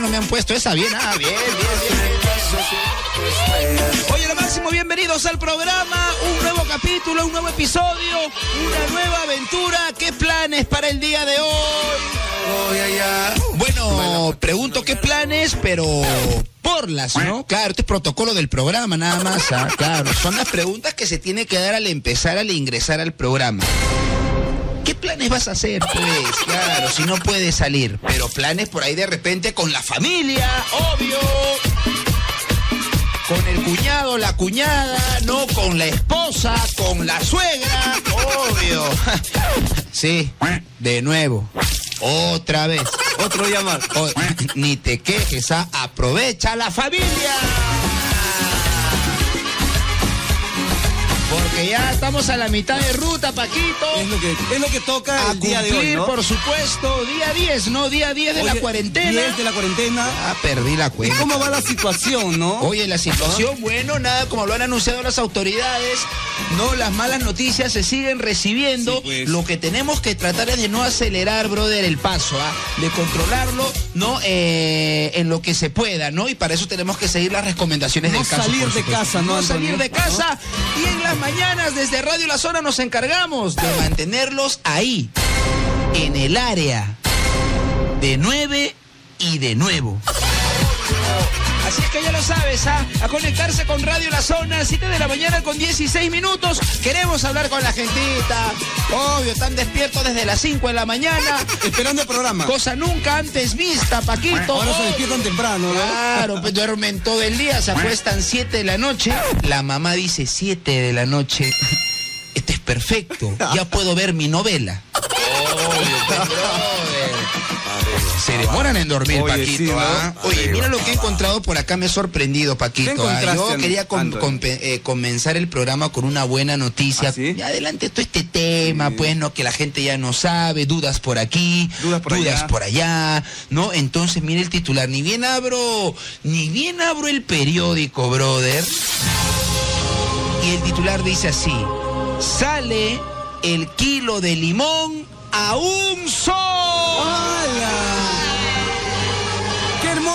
temprano me han puesto esa. Bien, ah, bien, bien, bien. Oye, lo máximo, bienvenidos al programa. Un nuevo capítulo, un nuevo episodio, una nueva aventura. ¿Qué planes para el día de hoy? Bueno, pregunto qué planes, pero por las, ¿no? Claro, este es protocolo del programa, nada más. ah, Claro, son las preguntas que se tiene que dar al empezar, al ingresar al programa. ¿Qué planes vas a hacer, pues? Claro, si no puedes salir. Pero planes por ahí de repente con la familia, obvio. Con el cuñado, la cuñada, no con la esposa, con la suegra, obvio. Sí, de nuevo. Otra vez. Otro llamar. O- ni te quejes, ah, aprovecha la familia. Porque ya estamos a la mitad de ruta, Paquito. Es lo que, es lo que toca A el día de hoy, ¿no? por supuesto, día 10, ¿no? Día 10 de la cuarentena. 10 de la cuarentena. Ah, perdí la ¿Y cuenta. cómo va la situación, no? Oye, la situación, bueno, nada, como lo han anunciado las autoridades, no, las malas noticias se siguen recibiendo. Sí, pues. Lo que tenemos que tratar es de no acelerar, brother, el paso, ¿ah? De controlarlo, ¿no? Eh, en lo que se pueda, ¿no? Y para eso tenemos que seguir las recomendaciones No del caso. salir por de casa, ¿no, No salir de casa. Y en las mañanas, desde Radio La Zona, nos encargamos de mantenerlos ahí, en el área, de 9 y de nuevo. Así es que ya lo sabes, ¿ah? a conectarse con Radio La Zona, 7 de la mañana con 16 minutos. Queremos hablar con la gentita. Obvio, están despiertos desde las 5 de la mañana. Esperando el programa. Cosa nunca antes vista, Paquito. Ahora se despiertan temprano, ¿no? Claro, pues duermen todo el día, se acuestan 7 de la noche. La mamá dice 7 de la noche. Este es perfecto, ya puedo ver mi novela. Obvio. Se demoran en dormir, Oye, Paquito. sí, ¿no? ¿ah? Oye, mira lo que he encontrado por acá, me he sorprendido, Paquito. ¿Qué ¿ah? Yo quería com- eh, comenzar el programa con una buena noticia. ¿Ah, sí? Adelante todo este tema, pues, ¿no? Que la gente ya no sabe, dudas por aquí, Dudas por allá. por allá, ¿no? Entonces, mire el titular. Ni bien abro, ni bien abro el periódico, brother. Y el titular dice así: sale el kilo de limón a un sol.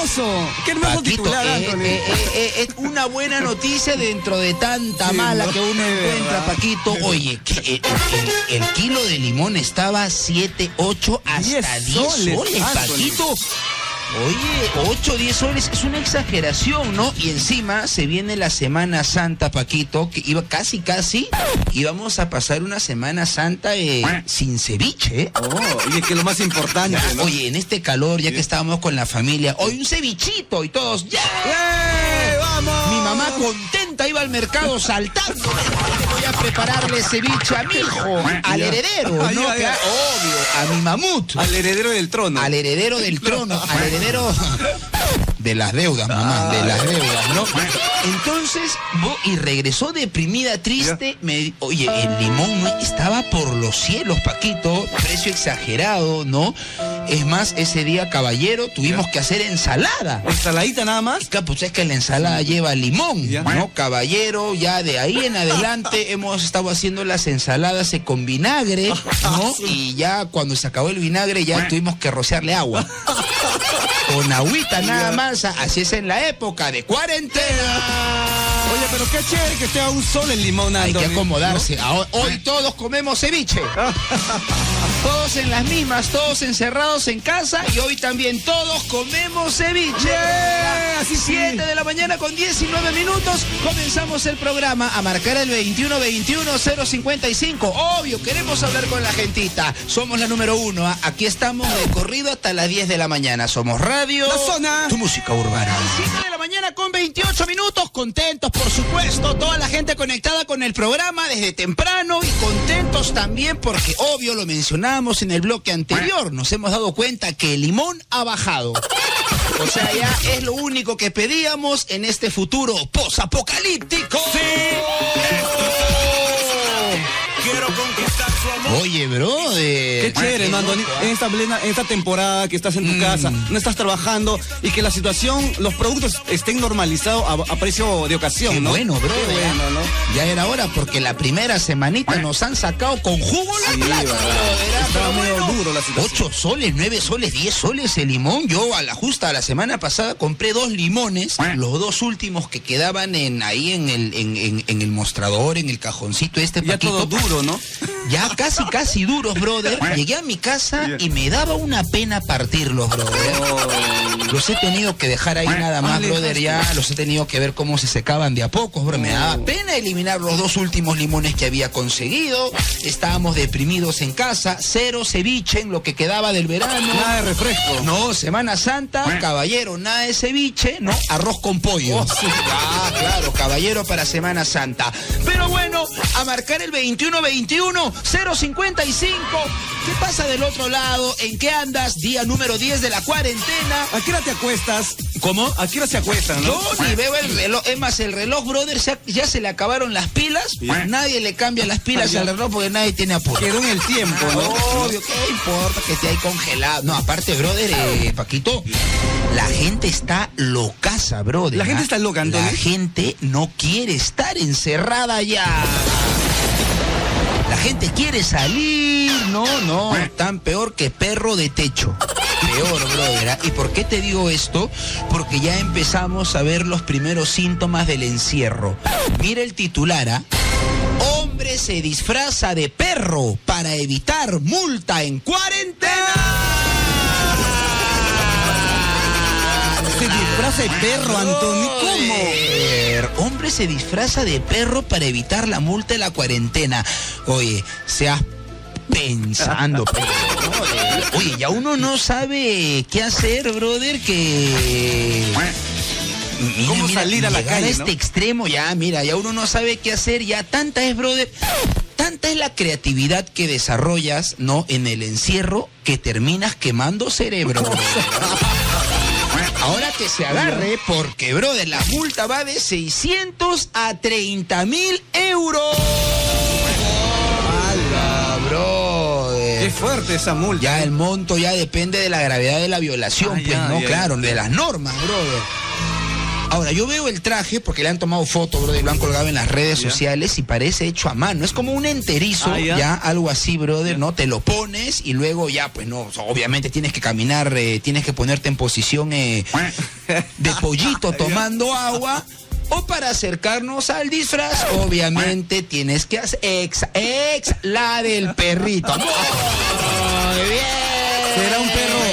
¡Hala! ¡Qué hermoso! ¡Qué hermoso Paquito, titular, eh, Anthony! eh, eh, eh, es una buena noticia dentro de tanta Sí, mala ¿no? que uno encuentra. Paquito. Oye, que el, el- el kilo de limón estaba 7, 8, hasta 10 10 soles, soles. Paquito. Oye, 8, 10 soles es una exageración, ¿no? Y encima se viene la Semana Santa, Paquito, que iba casi, casi, íbamos a pasar una Semana Santa eh, sin ceviche, ¿eh? Oh, y es que lo más importante, Ya, ¿no? Oye, en este calor, ya que estábamos con la familia, hoy un cevichito y todos, ¡ya! ¡Eh, ¡Vamos! Mi mamá contenta iba al mercado saltando. Voy a prepararle ceviche a mi hijo, al heredero, ¿no? Ay, ay, Que- ay. Obvio, a mi mamut, Al heredero del trono. al heredero del trono, al heredero de las deudas, mamá, de las deudas, ¿no? Entonces, y regresó deprimida, triste. Me, oye, el limón estaba por los cielos, Paquito, precio exagerado, ¿no? Es más, ese día, caballero, tuvimos que hacer ensalada. ¿Ensaladita nada más? Claro, Pues es que la ensalada lleva limón, Ya. ¿no? Caballero, ya de ahí en adelante hemos estado haciendo las ensaladas eh, con vinagre, ¿no? Y ya cuando se acabó el vinagre ya tuvimos que rociarle agua. Con agüita nada más, así es en la época de cuarentena. Oye, pero qué chévere que esté a un sol el limón, Hay que acomodarse. Hoy todos comemos ceviche. Todos en las mismas, todos encerrados en casa y hoy también todos comemos ceviche. Yeah, así sí. 7 de la mañana con 19 minutos comenzamos el programa a marcar el 21-21-055. Obvio, queremos hablar con la gentita. Somos la número uno. ¿ah? Aquí estamos de corrido hasta las 10 de la mañana. Somos Radio. La Zona. Tu música urbana. 7 de la mañana con 28 minutos. Contentos, por supuesto. Toda la gente conectada con el programa desde temprano y contentos también porque, obvio, lo mencionamos en el bloque anterior. Nos hemos dado cuenta que el limón ha bajado. O sea, ya es lo único que pedíamos en este futuro posapocalíptico. Quiero conquistar Oye, bro. Qué chévere, ¿no, Andoni? En esta, plena, en esta temporada que estás en tu Mm. casa, no estás trabajando y que la situación, los productos estén normalizados a, a precio de ocasión, Qué ¿no? bueno, bro. Qué bueno, ¿no? Ya era hora porque la primera semanita nos han sacado con jugo la Sí, plata, ah, Estaba duro la situación. 8 soles, 9 soles, 10 soles el limón. Yo a la justa la semana pasada compré dos limones, los dos últimos que quedaban en ahí en el, en, en- en el mostrador, en el cajoncito este Ya Paquito. todo duro, ¿no? Ya casi, casi duros, brother. Llegué a mi casa y me daba una pena partirlos, brother. Los he tenido que dejar ahí nada más, brother. Ya los he tenido que ver cómo se secaban de a pocos, bro. Me daba Oh. pena eliminar los dos últimos limones que había conseguido. Estábamos deprimidos en casa. Cero ceviche en lo que quedaba del verano. Nada de refresco. No, Semana Santa, caballero, nada de ceviche, no, arroz con pollo. Oh, sí. Ah, claro, caballero para Semana Santa. Pero bueno, a marcar el 21-21, 055. ¿Qué pasa del otro lado? ¿En qué andas? Día número 10 de la cuarentena. ¿A qué hora te acuestas? ¿Cómo? ¿A qué hora se acuestan, no? Yo ni veo el reloj. Es más, el reloj, brother, ya se le acabaron las pilas. Nadie le cambia las pilas al reloj porque nadie tiene apuro. Quedó en el tiempo, ¿no? Obvio, ¿qué importa que esté ahí congelado? No, aparte, brother, eh, Paquito, la gente está locaza, brother. La gente ¿ah? está loca, Antonio. La gente no quiere estar encerrada ya. La gente quiere salir, no, no, tan peor que perro de techo. Peor, brother. ¿ah? ¿Y por qué te digo esto? Porque ya empezamos a ver los primeros síntomas del encierro. Mira el titular, ¿ah? Hombre se disfraza de perro para evitar multa en cuarentena. Disfraza de perro, Antonio. ¿Cómo? Hombre se disfraza de perro para evitar la multa de la cuarentena. Oye, seas pensando, pero. Oye, ya uno no sabe qué hacer, brother, que... Mira, ¿Cómo salir a la calle, este no? extremo, ya, mira, ya uno no sabe qué hacer, ya tanta es, brother, tanta es la creatividad que desarrollas, ¿no? En el encierro, que terminas quemando cerebro. Ahora que se agarre, porque, brother, la multa va de 600 a 30 mil euros. ¡Hala, brother! Qué fuerte esa multa. Ya el monto ya depende de la gravedad de la violación, Ah, pues, ya, ¿no? ya, claro, de las normas, brother. Ahora, yo veo el traje porque le han tomado foto, brother, y lo han colgado en las redes sociales y parece hecho a mano. Es como un enterizo, Ah, ya. ya. algo así, brother, ¿no? Te lo pones y luego ya, pues no, obviamente tienes que caminar, eh, tienes que ponerte en posición eh, de pollito tomando agua. O para acercarnos al disfraz, obviamente tienes que hacer ex, ex, la del perrito. Muy bien. Será un perro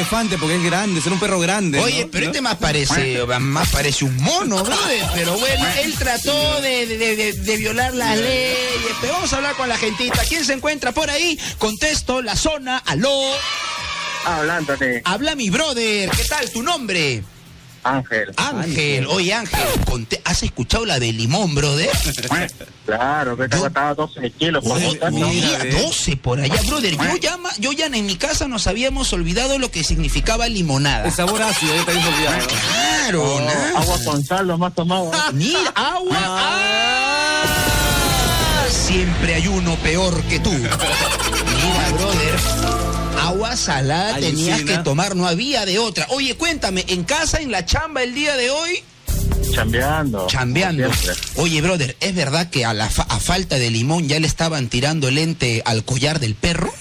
elefante porque es grande, será un perro grande. Oye, ¿no? pero ¿No? este más parece, más parece un mono, brother. Pero bueno, él trató de, de- de- de violar las leyes. Pero vamos a hablar con la gentita. ¿Quién se encuentra por ahí? Contesto, la zona, aló. Hablándote, Habla mi brother. ¿Qué tal tu nombre? Ángel. Ángel. Oye, Ángel, ¿has escuchado la de limón, brother? Claro, que te Yo- costaba 12 kilos por ve. 12 por allá, brother. Yo ya, yo ya en mi casa nos habíamos olvidado lo que significaba limonada. El sabor ácido, ya te habías olvidado. Claro, Oh, ¿no? agua con sal, lo más tomado. Mira, agua. Ah, siempre hay uno peor que tú. Mira, brother. Agua salada tenías que tomar, no había de otra. Oye, cuéntame, ¿en casa, en la chamba el día de hoy? Chambeando. Chambeando. Oye, brother, ¿es verdad que a, la fa- a falta de limón ya le estaban tirando el ente al collar del perro?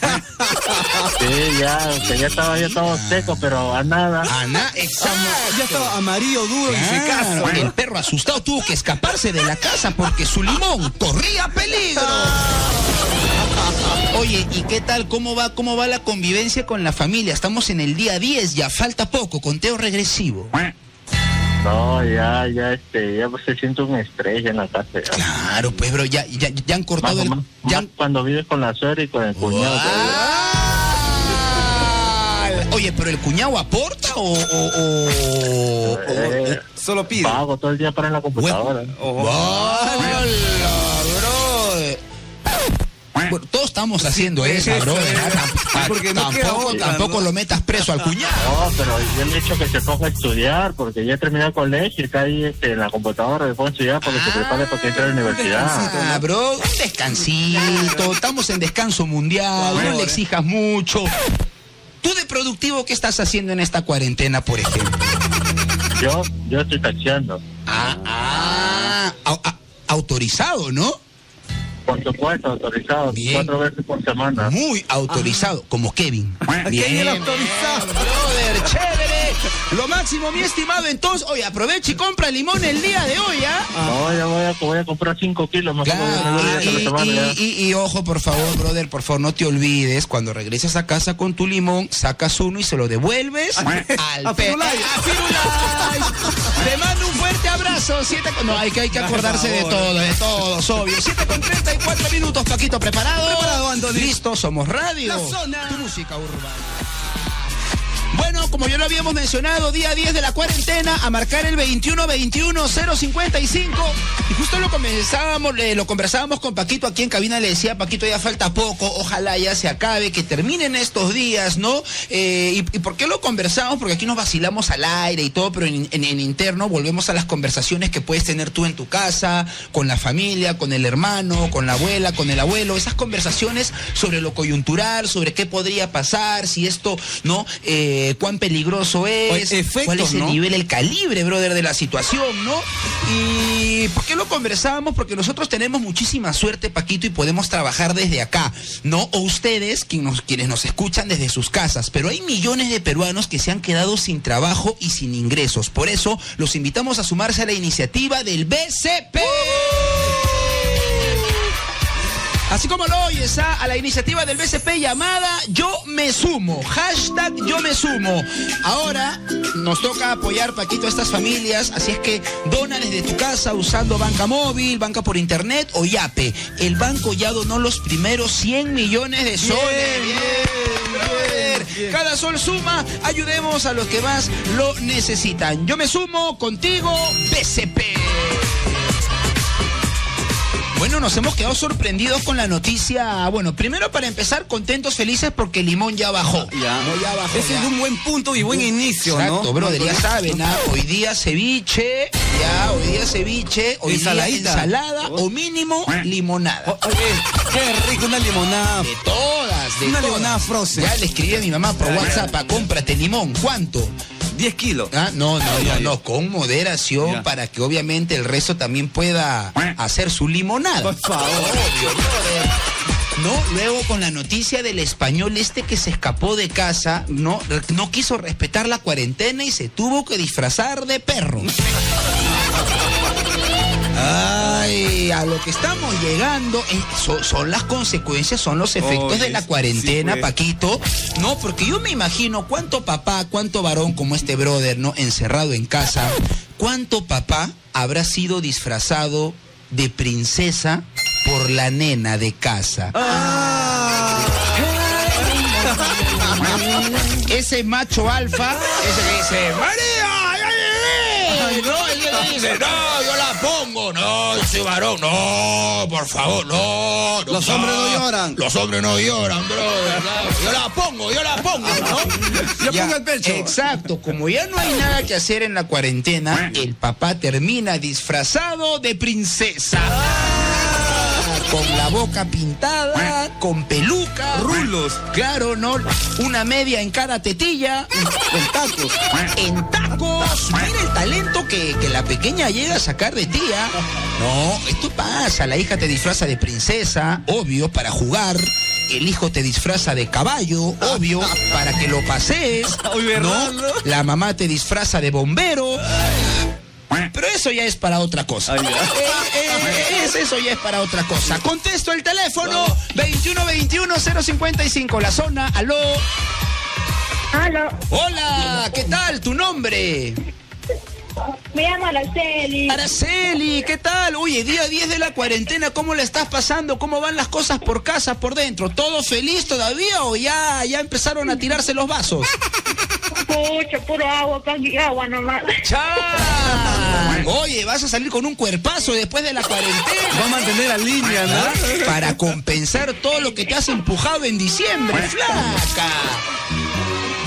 Sí, ya, que ya estaba ya todo seco, pero a nada. Ana, exacto. Ya estaba amarillo, duro y. Claro, ¿no? el perro asustado tuvo que escaparse de la casa porque su limón corría peligro. Oye, ¿y qué tal? ¿Cómo va, ¿Cómo va la convivencia con la familia? Estamos en el día 10, ya falta poco, conteo regresivo. No, ya, ya, este, ya se siente un estrés en la casa. ya. Claro, pues, bro, ya, ya, ya han Más, cortado el... más- ya han- cuando vives con la suegra y con el cuñado. ¡Ah! Oye, ¿pero el cuñado aporta o...? o, o- o- Eh, Solo pide. pago todo el día para en la computadora. Oh. ¡Hala, bro! Bueno, todos estamos haciendo eso, eso bro. es. ¿verdad? Tam- Porque no queda tampoco otra, tampoco ¿no? lo metas preso al cuñado. No, pero yo le he dicho que se ponga a estudiar, porque ya terminó el colegio y está ahí este, en la computadora, se ponga a estudiar porque se prepare para que entre a la universidad. Ah, bro, un descansito. Estamos en descanso mundial. No le exijas mucho. ¿Tú de productivo qué estás haciendo en esta cuarentena, por ejemplo? Yo, yo estoy taxiando. Ah, ah, a- autorizado, ¿no? Por supuesto, autorizado, Bien. cuatro veces por semana. Muy autorizado, como Kevin. ¿Quién era Bien, autorizado? bien, brother, chévere. Lo máximo, mi estimado. Entonces, oye, aprovecha y compra limón el día de hoy, ¿ah? No, ya voy a, voy a comprar cinco kilos más. Claro, y, semana y- y- y ojo, por favor, brother, por favor, no te olvides, cuando regreses a casa con tu limón, sacas uno y se lo devuelves al a pe- Firulais. a Firulais. Te mando un fuerte abrazo. Siete con- No, hay que, hay que acordarse de todo, de todos, obvio. 7 con 34 minutos, Paquito, ¿preparado? Preparado. Listo, somos radio. La zona. Tu música urbana. Bueno, como ya lo habíamos mencionado, día 10 de la cuarentena, a marcar el 21-21-055. Y justo lo comenzábamos, eh, lo conversábamos con Paquito aquí en cabina, le decía, Paquito, ya falta poco, ojalá ya se acabe, que terminen estos días, ¿no? Eh, y, por qué lo conversamos? Porque aquí nos vacilamos al aire y todo, pero en interno volvemos a las conversaciones que puedes tener tú en tu casa, con la familia, con el hermano, con la abuela, con el abuelo, esas conversaciones sobre lo coyuntural, sobre qué podría pasar, si esto, ¿no? Eh, cuán peligroso es, efectos, cuál es el ¿no? nivel, el calibre, brother, de la situación, ¿no? Y ¿por qué lo conversábamos? Porque nosotros tenemos muchísima suerte, Paquito, y podemos trabajar desde acá, ¿no? O ustedes, quien nos- quienes nos escuchan desde sus casas, pero hay millones de peruanos que se han quedado sin trabajo y sin ingresos. Por eso los invitamos a sumarse a la iniciativa del BCP. Así como lo oyes, a la iniciativa del BCP llamada Yo me sumo. Hashtag Yo me sumo. Ahora nos toca apoyar, Paquito, a estas familias. Así es que dona desde tu casa usando banca móvil, banca por internet o YAPE. El banco ya donó los primeros 100 millones de soles. Bien, brother. bien. Cada sol suma. Ayudemos a los que más lo necesitan. Yo me sumo contigo, BCP. Bueno, nos hemos quedado sorprendidos con la noticia. Bueno, primero para empezar, contentos, felices porque limón ya bajó. Ya. No, ya bajó. Ese ya. es un buen punto y buen inicio, Exacto, ¿no? brother, ya ¿no? saben, ¿ah? hoy día ceviche, ya, hoy día ceviche, hoy Ensaladita. día ensalada o mínimo limonada. Oye, qué rico una limonada. De todas, de Una todas. limonada frozen. Ya le escribí a mi mamá por WhatsApp, "Ah, cómprate limón, ¿cuánto? 10 kilos. Ah, no, no, no, no, con moderación Ya. para que obviamente el resto también pueda hacer su limonada. Por favor. No, luego con la noticia del español este que se escapó de casa, no, no quiso respetar la cuarentena y se tuvo que disfrazar de perro. Ay, a lo que estamos llegando eh, so- son, las consecuencias, son los efectos de la sí, cuarentena, pues. Paquito. No, porque yo me imagino cuánto papá, cuánto varón como este brother, ¿no? Encerrado en casa, cuánto papá habrá sido disfrazado de princesa por la nena de casa. Ese macho alfa, ese que dice, María, ay, ay, ay", no, que dice, no, yo la pongo, no, yo soy varón, no, por favor, no. no, Los hombres no lloran. Los hombres no lloran, brother. no, Yo la pongo, yo la pongo, ¿no? Yo Ya, pongo el pecho. Exacto, como ya no hay nada que hacer en la cuarentena, el papá termina disfrazado de princesa. Con la boca pintada, con peluca. Rulos. Claro, ¿no? Una media en cada tetilla. Con tacos. En tacos. Mira el talento que, que la pequeña llega a sacar de tía. No, esto pasa. La hija te disfraza de princesa, obvio, para jugar. El hijo te disfraza de caballo, obvio, para que lo pasees. Uy, ¿verdad, ¿no? no? La mamá te disfraza de bombero. Pero eso ya es para otra cosa. Ay. Eh, eh, es- eso ya es para otra cosa. Contesto el teléfono 2121-055, la zona. Aló. Aló, Hola, ¿qué tal? ¿Tu nombre? Me llamo Araceli. Araceli, ¿qué tal? Oye, día 10 de la cuarentena, ¿cómo la estás pasando? ¿Cómo van las cosas por casa, por dentro? ¿Todo feliz todavía o ya, ya empezaron a tirarse los vasos? Pucha, puro agua, pan y agua nomás. ¡Chan! Oye, vas a salir con un cuerpazo después de la cuarentena. Va a mantener la línea, ¿no? Para compensar todo lo que te has empujado en diciembre, flaca.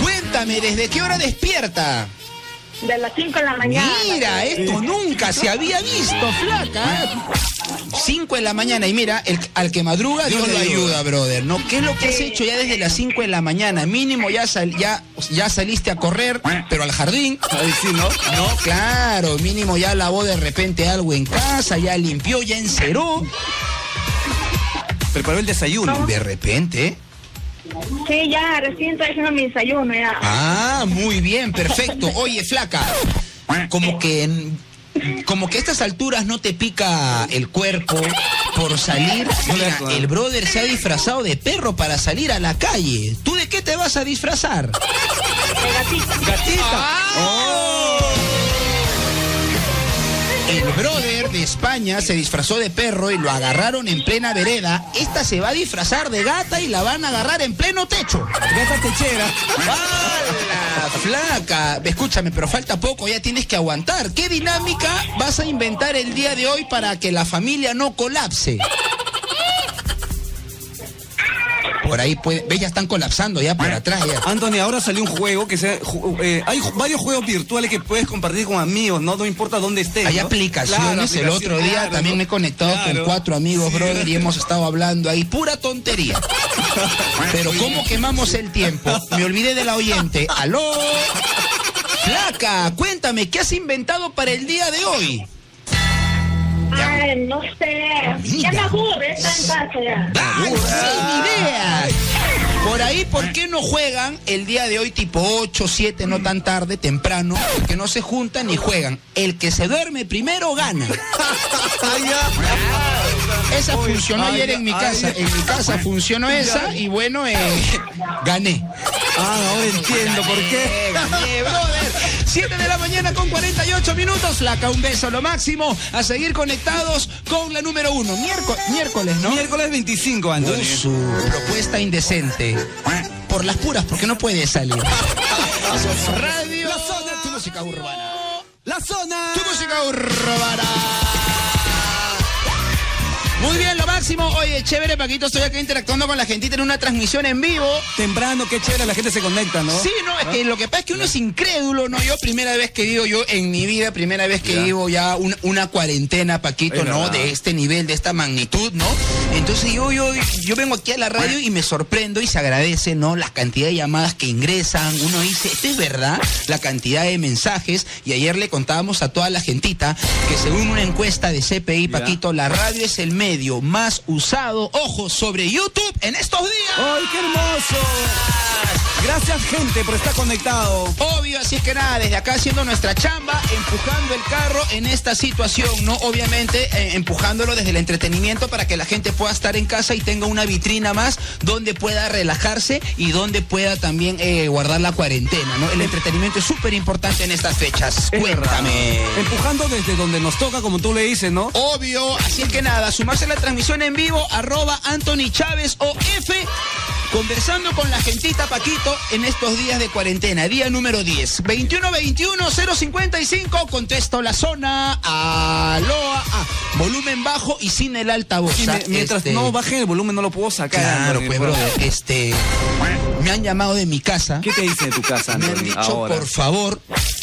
Cuéntame, ¿desde qué hora despierta? De las 5 de la mañana. Mira, esto nunca se había visto, flaca. 5 de la mañana y mira, el- al que madruga Dios lo ayuda, brother. ¿No? ¿Qué es lo que has hecho ya desde las 5 de la mañana? Mínimo ya, sal- ya, ya saliste a correr, pero al jardín. Sí, ¿no? No, claro, mínimo ya lavó de repente algo en casa, ya limpió, ya enceró. Preparó el desayuno. De repente. Sí, ya, recién estoy haciendo mi desayuno ya. Ah, muy bien, perfecto. Oye, flaca, como que en- como que a estas alturas no te pica el cuerpo por salir. Mira, el brother se ha disfrazado de perro para salir a la calle. ¿Tú de qué te vas a disfrazar? De gatita. ¡Gatita! El brother de España se disfrazó de perro y lo agarraron en plena vereda. Esta se va a disfrazar de gata y la van a agarrar en pleno techo. Gata techera. ¡Hala, flaca! Escúchame, pero falta poco, ya tienes que aguantar. ¿Qué dinámica vas a inventar el día de hoy para que la familia no colapse? Por ahí puede. Ve, ya están colapsando ya por atrás ya. Anthony, ahora salió un juego que se, eh, hay varios juegos virtuales que puedes compartir con amigos, no, no importa dónde estés. Hay ¿no? aplicaciones. Claro, el otro día claro, también ¿no? me he conectado con cuatro amigos, Sí. brother, y hemos estado hablando ahí. Pura tontería. Pero ¿cómo quemamos el tiempo? Me olvidé de la oyente. ¡Aló! Flaca, cuéntame, ¿qué has inventado para el día de hoy? Ay, no sé. Ya me aburre, está en casa ya. ¡Ay, sin idea! Por ahí, ¿por qué no juegan el día de hoy tipo 8, 7, no tan tarde, temprano? Que no se juntan ni juegan. El que se duerme primero gana. Esa funcionó ay, ayer en mi casa. En mi casa funcionó esa y bueno, eh, gané. Ah, ahora entiendo por qué. Eh, gané, brother. 7 de la mañana con 48 minutos. Flaca, un beso, lo máximo. A seguir conectados con la número uno. Miérco- miércoles, ¿no? Miércoles 25, Anthony. Uh, su propuesta indecente. Por las puras, porque no puede salir. Radio. La zona. Tu música urbana. La zona. Tu música urbana. Muy bien, lo máximo. Oye, chévere, Paquito. Estoy acá interactuando con la gentita en una transmisión en vivo. Temprano, qué chévere, la gente se conecta, ¿no? Sí, no, es que lo que pasa es que uno es incrédulo, ¿no? Yo primera vez que vivo, yo en mi vida, primera vez que Ya. vivo ya un- una cuarentena, Paquito, ¿no? verdad. De este nivel, de esta magnitud, ¿no? Entonces yo, yo, yo vengo aquí a la radio y me sorprendo y se agradece, ¿no? La cantidad de llamadas que ingresan. Uno dice, ¿esto es verdad? La cantidad de mensajes. Y ayer le contábamos a toda la gentita que según una encuesta de CPI, Ya. Paquito, la radio es el medio más usado, ojo, sobre YouTube en estos días. ¡Ay, qué hermoso! Gracias, gente, por estar conectado. Obvio, así es que nada, desde acá haciendo nuestra chamba, empujando el carro en esta situación, ¿no? Obviamente eh, empujándolo desde el entretenimiento para que la gente pueda estar en casa y tenga una vitrina más donde pueda relajarse y donde pueda también eh, guardar la cuarentena, ¿no? El entretenimiento es súper importante en estas fechas. Es Cuéntame. Empujando desde donde nos toca, como tú le dices, ¿no? Obvio, así es que nada, sumarse la transmisión en vivo, arroba Anthony Chávez o F, conversando con la gentita Paquito en estos días de cuarentena, día número 10. 21-21-055, contesto la zona, aloa, ah, volumen bajo y sin el altavoz. Ah, mientras este, no baje el volumen, no lo puedo sacar. Claro, pues, brother, este, me han llamado de mi casa. ¿Qué te dice de tu casa, Me han dicho, ahora? por favor,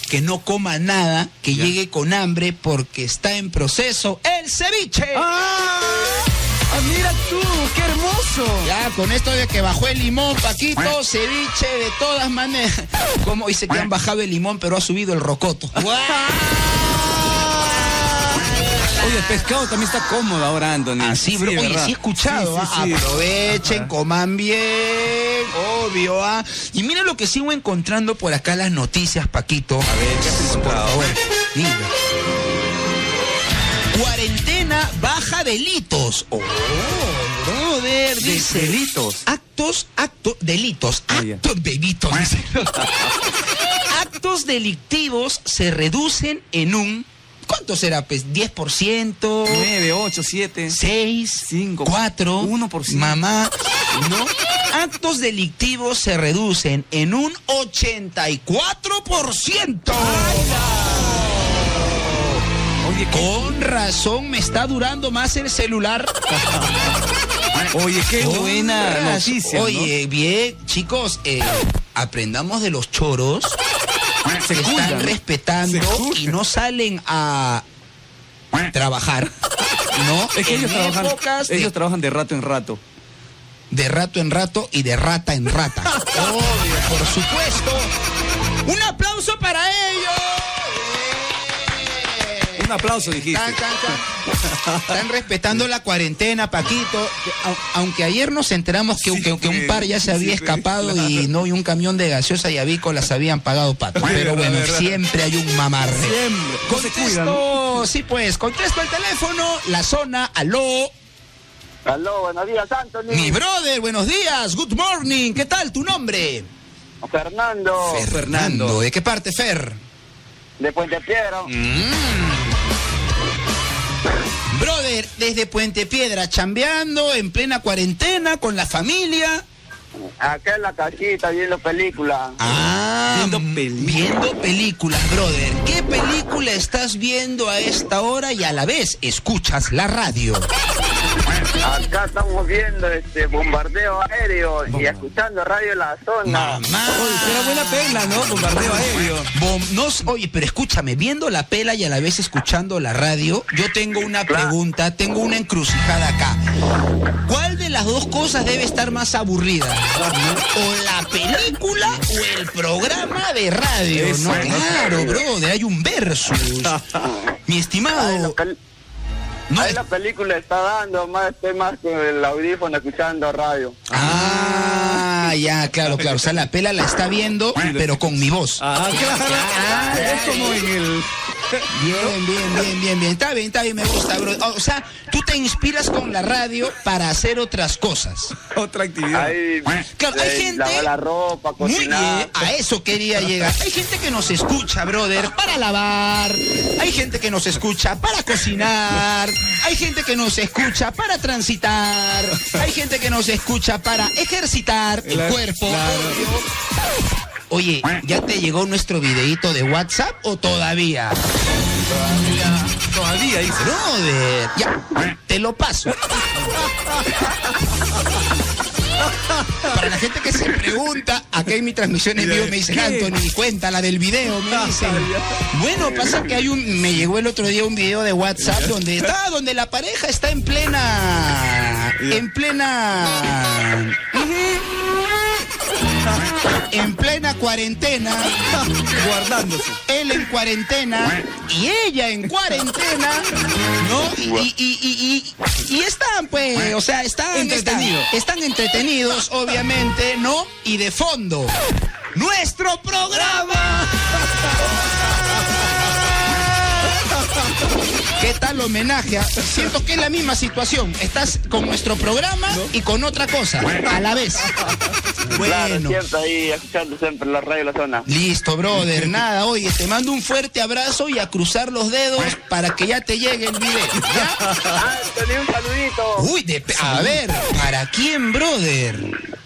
que no coma nada, que Ya. llegue con hambre porque está en proceso el ceviche. ¡Ah! ¡Ah, mira tú! ¡Qué hermoso! Ya, con esto de que bajó el limón, Paquito, ceviche, de todas maneras. Como dice que han bajado el limón, pero ha subido el rocoto. Oye, el pescado también está cómodo ahora, Anthony. Así, bro. Oye, sí he escuchado. Sí, sí, ah. Aprovechen, coman bien, obvio. ah. Y mira lo que sigo encontrando por acá las noticias, Paquito. A ver, ¿qué has Por encontrado? favor, mira. Cuarentena baja delitos. Oh, brother, dice. delitos. Actos, actos, delitos, Ah, actos, delitos. dice. actos delictivos se reducen en un ¿cuánto será? Pues 10%. 9, 8, 7. 6, Cinco, 4, 1%. mamá, ¿no? Actos delictivos se reducen en un 84%. Oye, qué, Con razón me está durando más el celular. oye, qué buena noticia. ¿no? Oye, bien, chicos, eh, aprendamos de los choros. Se están respetando y no salen a trabajar. ¿No? Es que ellos trabajan, de- ellos trabajan de rato en rato. de rato en rato y de rata en rata. Obvio, por supuesto. Un aplauso para ellos. Un aplauso, dijiste. Tan, tan, tan. Están respetando la cuarentena, Paquito. Que, au- Aunque ayer nos enteramos que, Sí, que- que un par ya se sí, había sí, escapado claro. y no y un camión de gaseosa y avícolas habían pagado pato. Pero verdad, bueno, verdad. siempre hay un mamarre. Siempre. Contesto, sí pues, contesto el teléfono, la zona, aló. Aló, buenos días, Anthony. Mi brother, buenos días, good morning, ¿qué tal tu nombre? Fernando, Fernando. ¿de qué parte, Fer? de Puente Piedra. Brother, desde Puente Piedra, chambeando en plena cuarentena con la familia. Acá en la casita viendo películas. Ah, Viendo mm, películas. Viendo películas, brother. ¿Qué película estás viendo a esta hora y a la vez escuchas la radio? Acá estamos viendo este bombardeo aéreo y escuchando radio La Zona. Mamá. Oye, será buena pena, ¿no? Bombardeo aéreo. Bom- no oye, pero escúchame, viendo la pela y a la vez escuchando la radio, yo tengo una pregunta, tengo una encrucijada acá. ¿Cuál de las dos cosas debe estar más aburrida? ¿O la película o el programa de radio? No, claro, brother, hay un versus. Mi estimado, no, ahí la película está dando, más estoy más con el audífono escuchando radio. Ah, ya, claro, claro. O sea, la pela la está viendo, pero con mi voz. Ah, claro. Es como en el. Bien, bien, bien, bien, bien. Está bien, está bien, me gusta, bro. O sea, tú te inspiras con la radio para hacer otras cosas. Otra actividad. Claro, hay eh, gente- lavar la ropa, Muy cocinar. bien, a eso quería llegar. Hay gente que nos escucha, brother, para lavar. Hay gente que nos escucha para cocinar. Hay gente que nos escucha para transitar. Hay gente que nos escucha para ejercitar el cuerpo. claro. Oye, ¿ya te llegó nuestro videíto de WhatsApp o todavía? Todavía dice. Brother, ya, te lo paso. Para la gente que se pregunta, acá en mi transmisión en vivo me dicen. Anthony, cuéntala del video, me dicen. Bueno, pasa que hay un, me llegó el otro día un video de WhatsApp donde está, donde la pareja está en plena, en plena, en plena cuarentena. Guardándose. él en cuarentena y ella en cuarentena, ¿no? Y, y, y, y, y están, pues, o sea, están Entretenidos. Están, están entretenidos, obviamente, ¿no? Y de fondo, nuestro programa. ¿Qué tal homenaje? a- Siento que es la misma situación. Estás con nuestro programa y con otra cosa a la vez. Claro, Bueno. siempre ahí escuchando siempre la radio La Zona. Listo, brother. Nada, oye, te mando un fuerte abrazo y a cruzar los dedos para que ya te llegue el video. ¿ya? Anthony, un saludito. Uy, de, a ver, ¿para quién, brother?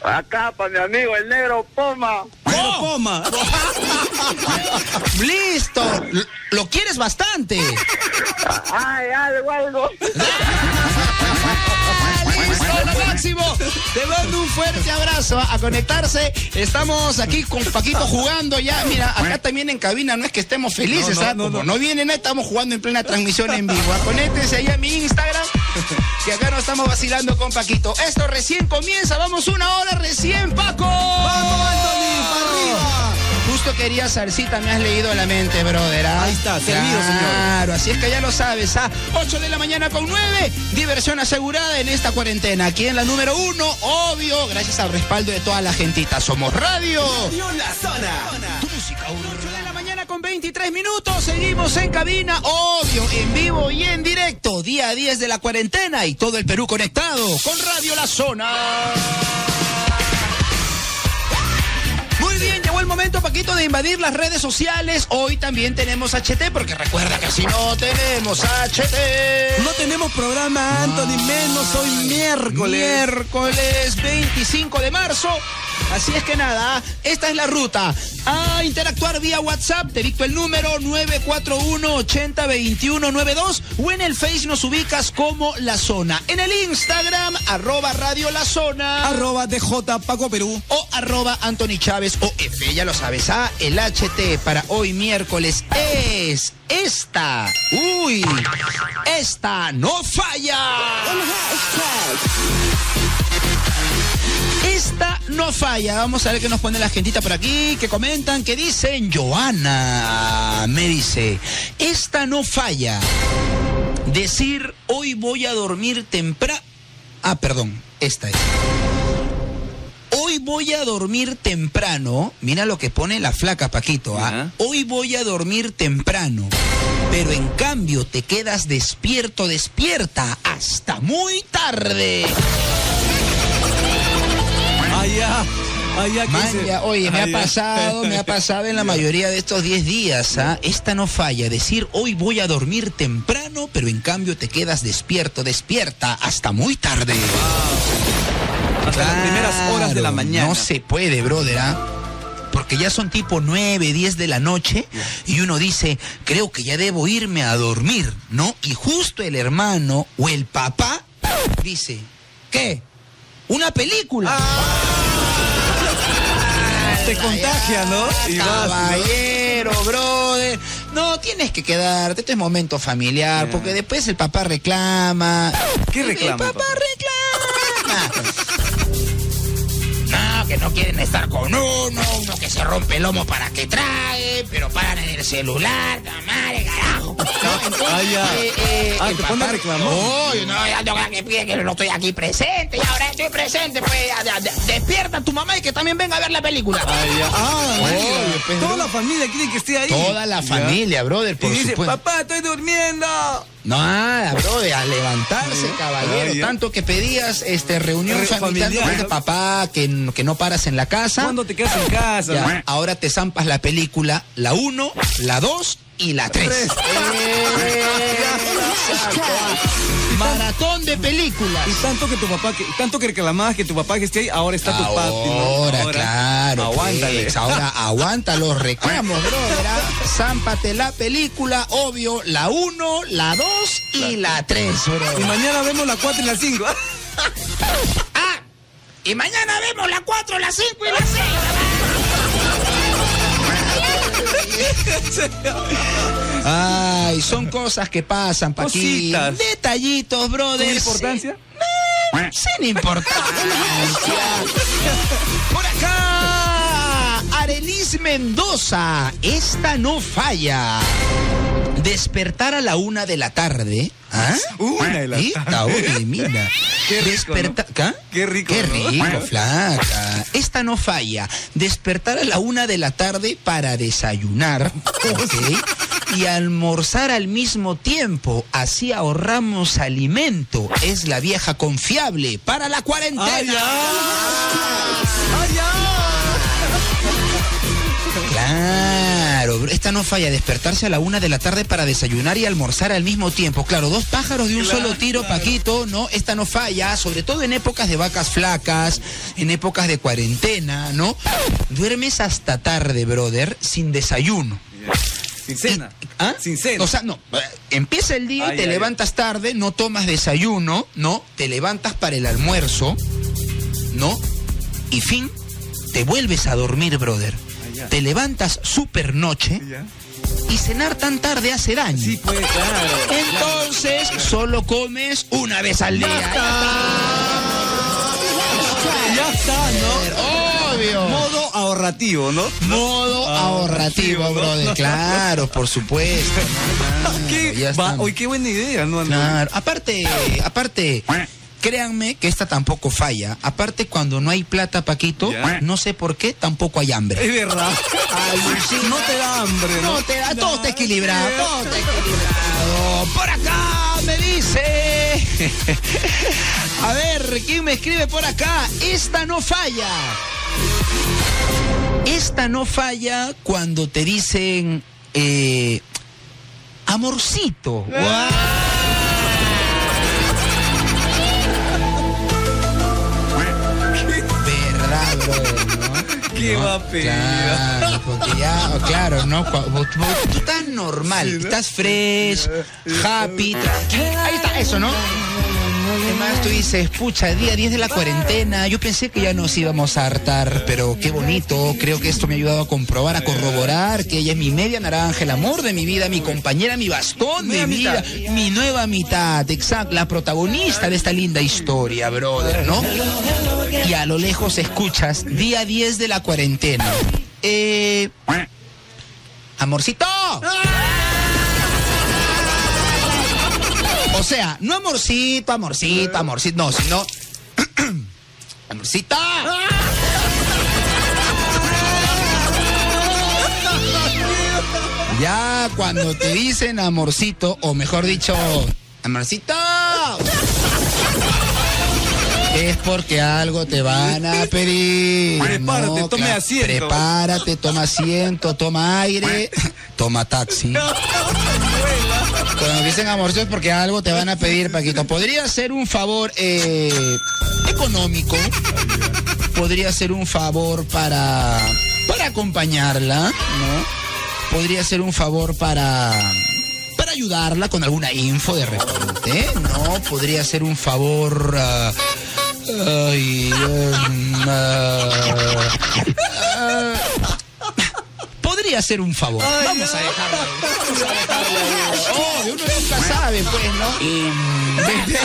Acá para mi amigo el negro Poma. Pero poma. Listo. Lo, lo quieres bastante. Ay, algo, algo. Listo, lo máximo. Te mando un fuerte abrazo a conectarse. Estamos aquí con Paquito jugando ya. Mira, acá también en cabina no es que estemos felices, No, no, ¿ah? no, Como no. no vienen, estamos jugando en plena transmisión en vivo. Ah, Conéctense ahí a mi Instagram, que acá nos estamos vacilando con Paquito. Esto recién comienza, vamos una hora recién, Paco. ¡Vamos, Anthony! ¡Para arriba! Justo quería salsita, me has leído la mente, brother. ¿ah? Ahí está, servido, señor. Claro, así es que ya lo sabes, a 8 de la mañana con 9, diversión asegurada en esta cuarentena. Aquí en la número uno, obvio, gracias al respaldo de toda la gentita. Somos Radio. La zona. 23 minutos, seguimos en cabina, obvio, en vivo y en directo, día a 10 de la cuarentena y todo el Perú conectado con Radio La Zona. Muy bien, llegó el momento, Paquito, de invadir las redes sociales. Hoy también tenemos HT, porque recuerda que si no tenemos HT. No tenemos programa, Anthony, menos hoy miércoles. Miércoles 25 de marzo. Así es que nada, esta es la ruta. A interactuar vía WhatsApp, te dicto el número 941-802192 o en el Face nos ubicas como La Zona. En el Instagram, arroba Radio La Zona. Arroba DJ Paco Perú. o arroba Anthony Chávez o F, ya lo sabes. Ah, el HT para hoy miércoles es esta. Uy, esta no falla. Esta no falla. Vamos a ver qué nos pone la gentita por aquí, que comentan, que dicen. Joana me dice, esta no falla. Decir hoy voy a dormir temprano. Ah, perdón, esta es. Hoy voy a dormir temprano. Mira lo que pone la flaca, Paquito. ¿ah? Hoy voy a dormir temprano. Pero en cambio te quedas despierto, despierta hasta muy tarde. Allá, allá, ya, oye, me ha pasado, me ha pasado en la mayoría de estos 10 días. ¿ah? Esta no falla. Decir hoy voy a dormir temprano, pero en cambio te quedas despierto, despierta hasta muy tarde. Hasta las primeras horas de la mañana. No se puede, brother, ¿ah? Porque ya son tipo 9, 10 de la noche y uno dice, creo que ya debo irme a dormir, ¿no? Y justo el hermano o el papá dice, ¿qué? ¿Una película? Te contagia, ¿no? Y vas, ¿no? Caballero, brother. No, tienes que quedarte. Este es momento familiar, porque después el papá reclama. ¿Qué reclama, El papá papá? reclama. No, que no quieren estar con uno, uno que se rompe el lomo para que trague, pero paran en el celular, la madre, carajo. No, entonces, Ah, ya. Ah, te. Uy, no, ya tengo que pide que no estoy aquí presente, y ahora estoy presente, pues ya, ya, ya, despierta a tu mamá y que también venga a ver la película. Allá. Ah, familia quiere que esté ahí. Toda la Ya. familia, brother, Y por dice, supuesto. papá, estoy durmiendo. Nada, brother, a levantarse, caballero. Ah, ya. Tanto que pedías este reunión Re- familiar, familiar. dice, papá, que, que no paras en la casa. ¿Cuándo te quedas en casa? Ya, ahora te zampas la película, la 1, la 2 y la 3. Maratón de películas. Y tanto que tu papá, que, tanto que reclamabas que tu papá que esté ahí, ahora está tu papi. ¿no? Ahora, claro. Aguántale. pues, ahora aguanta los reclamos, brother. Zámpate la película, obvio, la 1, la 2 y la 3, bro. Y mañana vemos la 4 y la 5. Ah, y mañana vemos la 4, la 5 y la 6. Ay, son cosas que pasan, Paquín. Cositas. Detallitos, brother. ¿Con importancia? Sin importancia. Por acá, Arelis Mendoza. Esta no falla. Despertar a la una de la tarde. ¿Ah? Una de la tarde. oye, mira. Qué rico, Desperta- ¿no? ¿Qué? Qué rico, Qué ¿no? rico, flaca. Esta no falla. Despertar a la una de la tarde para desayunar. Y almorzar al mismo tiempo. Así ahorramos alimento. Es la vieja confiable para la cuarentena. ¡Ay, ya! ¡Ay, ya! Claro, esta no falla, despertarse a la una de la tarde para desayunar y almorzar al mismo tiempo. Claro, dos pájaros de un Claro, solo tiro, claro. Paquito, ¿no? Esta no falla, sobre todo en épocas de vacas flacas, en épocas de cuarentena, ¿no? Duermes hasta tarde, brother, sin desayuno. Sin cena. ¿Ah? Sin cena. O sea, no, empieza el día Ay, y te ay, levantas tarde, no tomas desayuno, ¿no? Te levantas para el almuerzo, ¿no? Y fin, te vuelves a dormir, brother. Ya. Te levantas super noche ¿Ya? y cenar tan tarde hace daño. Sí, pues, claro. Entonces, solo comes una vez al día. Ya está, ¿no? Obvio. Modo ahorrativo, ¿no? Modo ahorrativo, Ahorrativo, ¿no? brother. Claro, por supuesto. Claro, ¿Qué? ya Va- qué buena idea, ¿no? Claro, aparte, aparte, créanme que esta tampoco falla. Aparte, cuando no hay plata, Paquito, no sé por qué, tampoco hay hambre. Es verdad. No te da hambre, ¿no? No te da, todo está equilibrado, todo está equilibrado. Por acá me dice. A ver, ¿quién me escribe por acá? Esta no falla. Esta no falla cuando te dicen eh, amorcito. Verdad, brother, ¿no? Qué No, va a pedir. Claro, porque ya, claro, ¿no? Cu- vos- vos- Tú estás normal, estás fresh, happy. Ahí está, eso, ¿no? Además tú dices, pucha, día 10 de la cuarentena, yo pensé que ya nos íbamos a hartar, pero qué bonito, creo que esto me ha ayudado a comprobar, a corroborar que ella es mi media naranja, el amor de mi vida, mi compañera, mi bastón de vida, mi nueva mitad, exacto, la protagonista de esta linda historia, brother, ¿no? Y a lo lejos escuchas, día 10 de la cuarentena. Eh... Amorcito. O sea, no amorcito, amorcito, amorcito, no, sino. amorcita. Ya cuando te dicen amorcito, o mejor dicho, amorcito. Es porque algo te van a pedir. Prepárate, tome claro, asiento. Prepárate, toma asiento, toma aire, toma taxi. Cuando dicen amorcito es porque algo te van a pedir, Paquito. Podría ser un favor eh, económico. Podría ser un favor para, para acompañarla, ¿no? Podría ser un favor para, para ayudarla con alguna info de repente, ¿no? Podría ser un favor... ah, ay, em, ah, ah, podría ser un favor. Vamos a dejarlo. Vamos a dejarlo. Obvio, uno nunca sabe, pues, ¿no? Depende-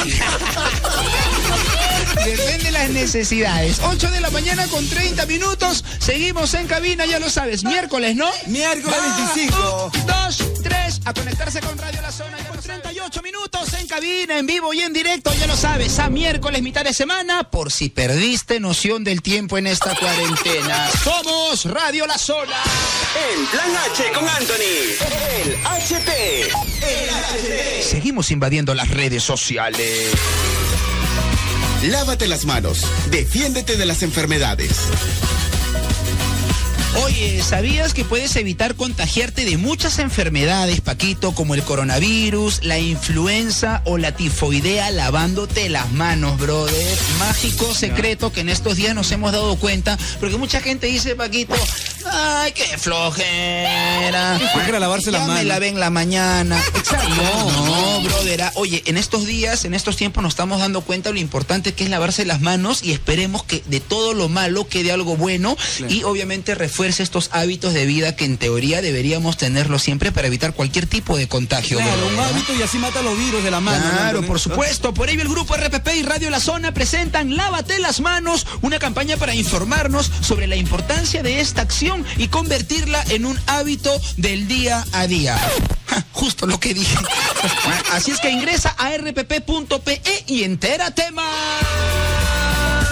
Depende de las necesidades. 8 de la mañana con 30 minutos. Seguimos en cabina, ya lo sabes. Miércoles, ¿no? Miércoles 25. 2, 3, a conectarse con Radio La Zona. Ya los 38 minutos en cabina, en vivo y en directo, ya lo sabes. A miércoles, mitad de semana, por si perdiste noción del tiempo en esta cuarentena. Somos Radio La Zona. En Plan H con Anthony. El HP. Seguimos invadiendo las redes sociales. Lávate las manos. Defiéndete de las enfermedades. Oye, ¿sabías que puedes evitar contagiarte de muchas enfermedades, Paquito, como el coronavirus, la influenza o la tifoidea lavándote las manos, brother? Mágico secreto que en estos días nos hemos dado cuenta, porque mucha gente dice, Paquito, ay, qué flojera. Flojera lavarse ya las me lavé en la mañana. Exacto. No, no, brother. ah, Oye, en estos días, en estos tiempos nos estamos dando cuenta de lo importante que es lavarse las manos y esperemos que de todo lo malo quede algo bueno y obviamente refuerce estos hábitos de vida que en teoría deberíamos tenerlo siempre para evitar cualquier tipo de contagio. Claro, un brother, ¿no? hábito y así mata los virus de la mano. ¿no, Claro, por supuesto. Por ello el grupo RPP y Radio La Zona presentan Lávate las manos, una campaña para informarnos sobre la importancia de esta acción y convertirla en un hábito del día a día. Ja, Justo lo que dije. Así es que ingresa a rpp.pe y entérate más.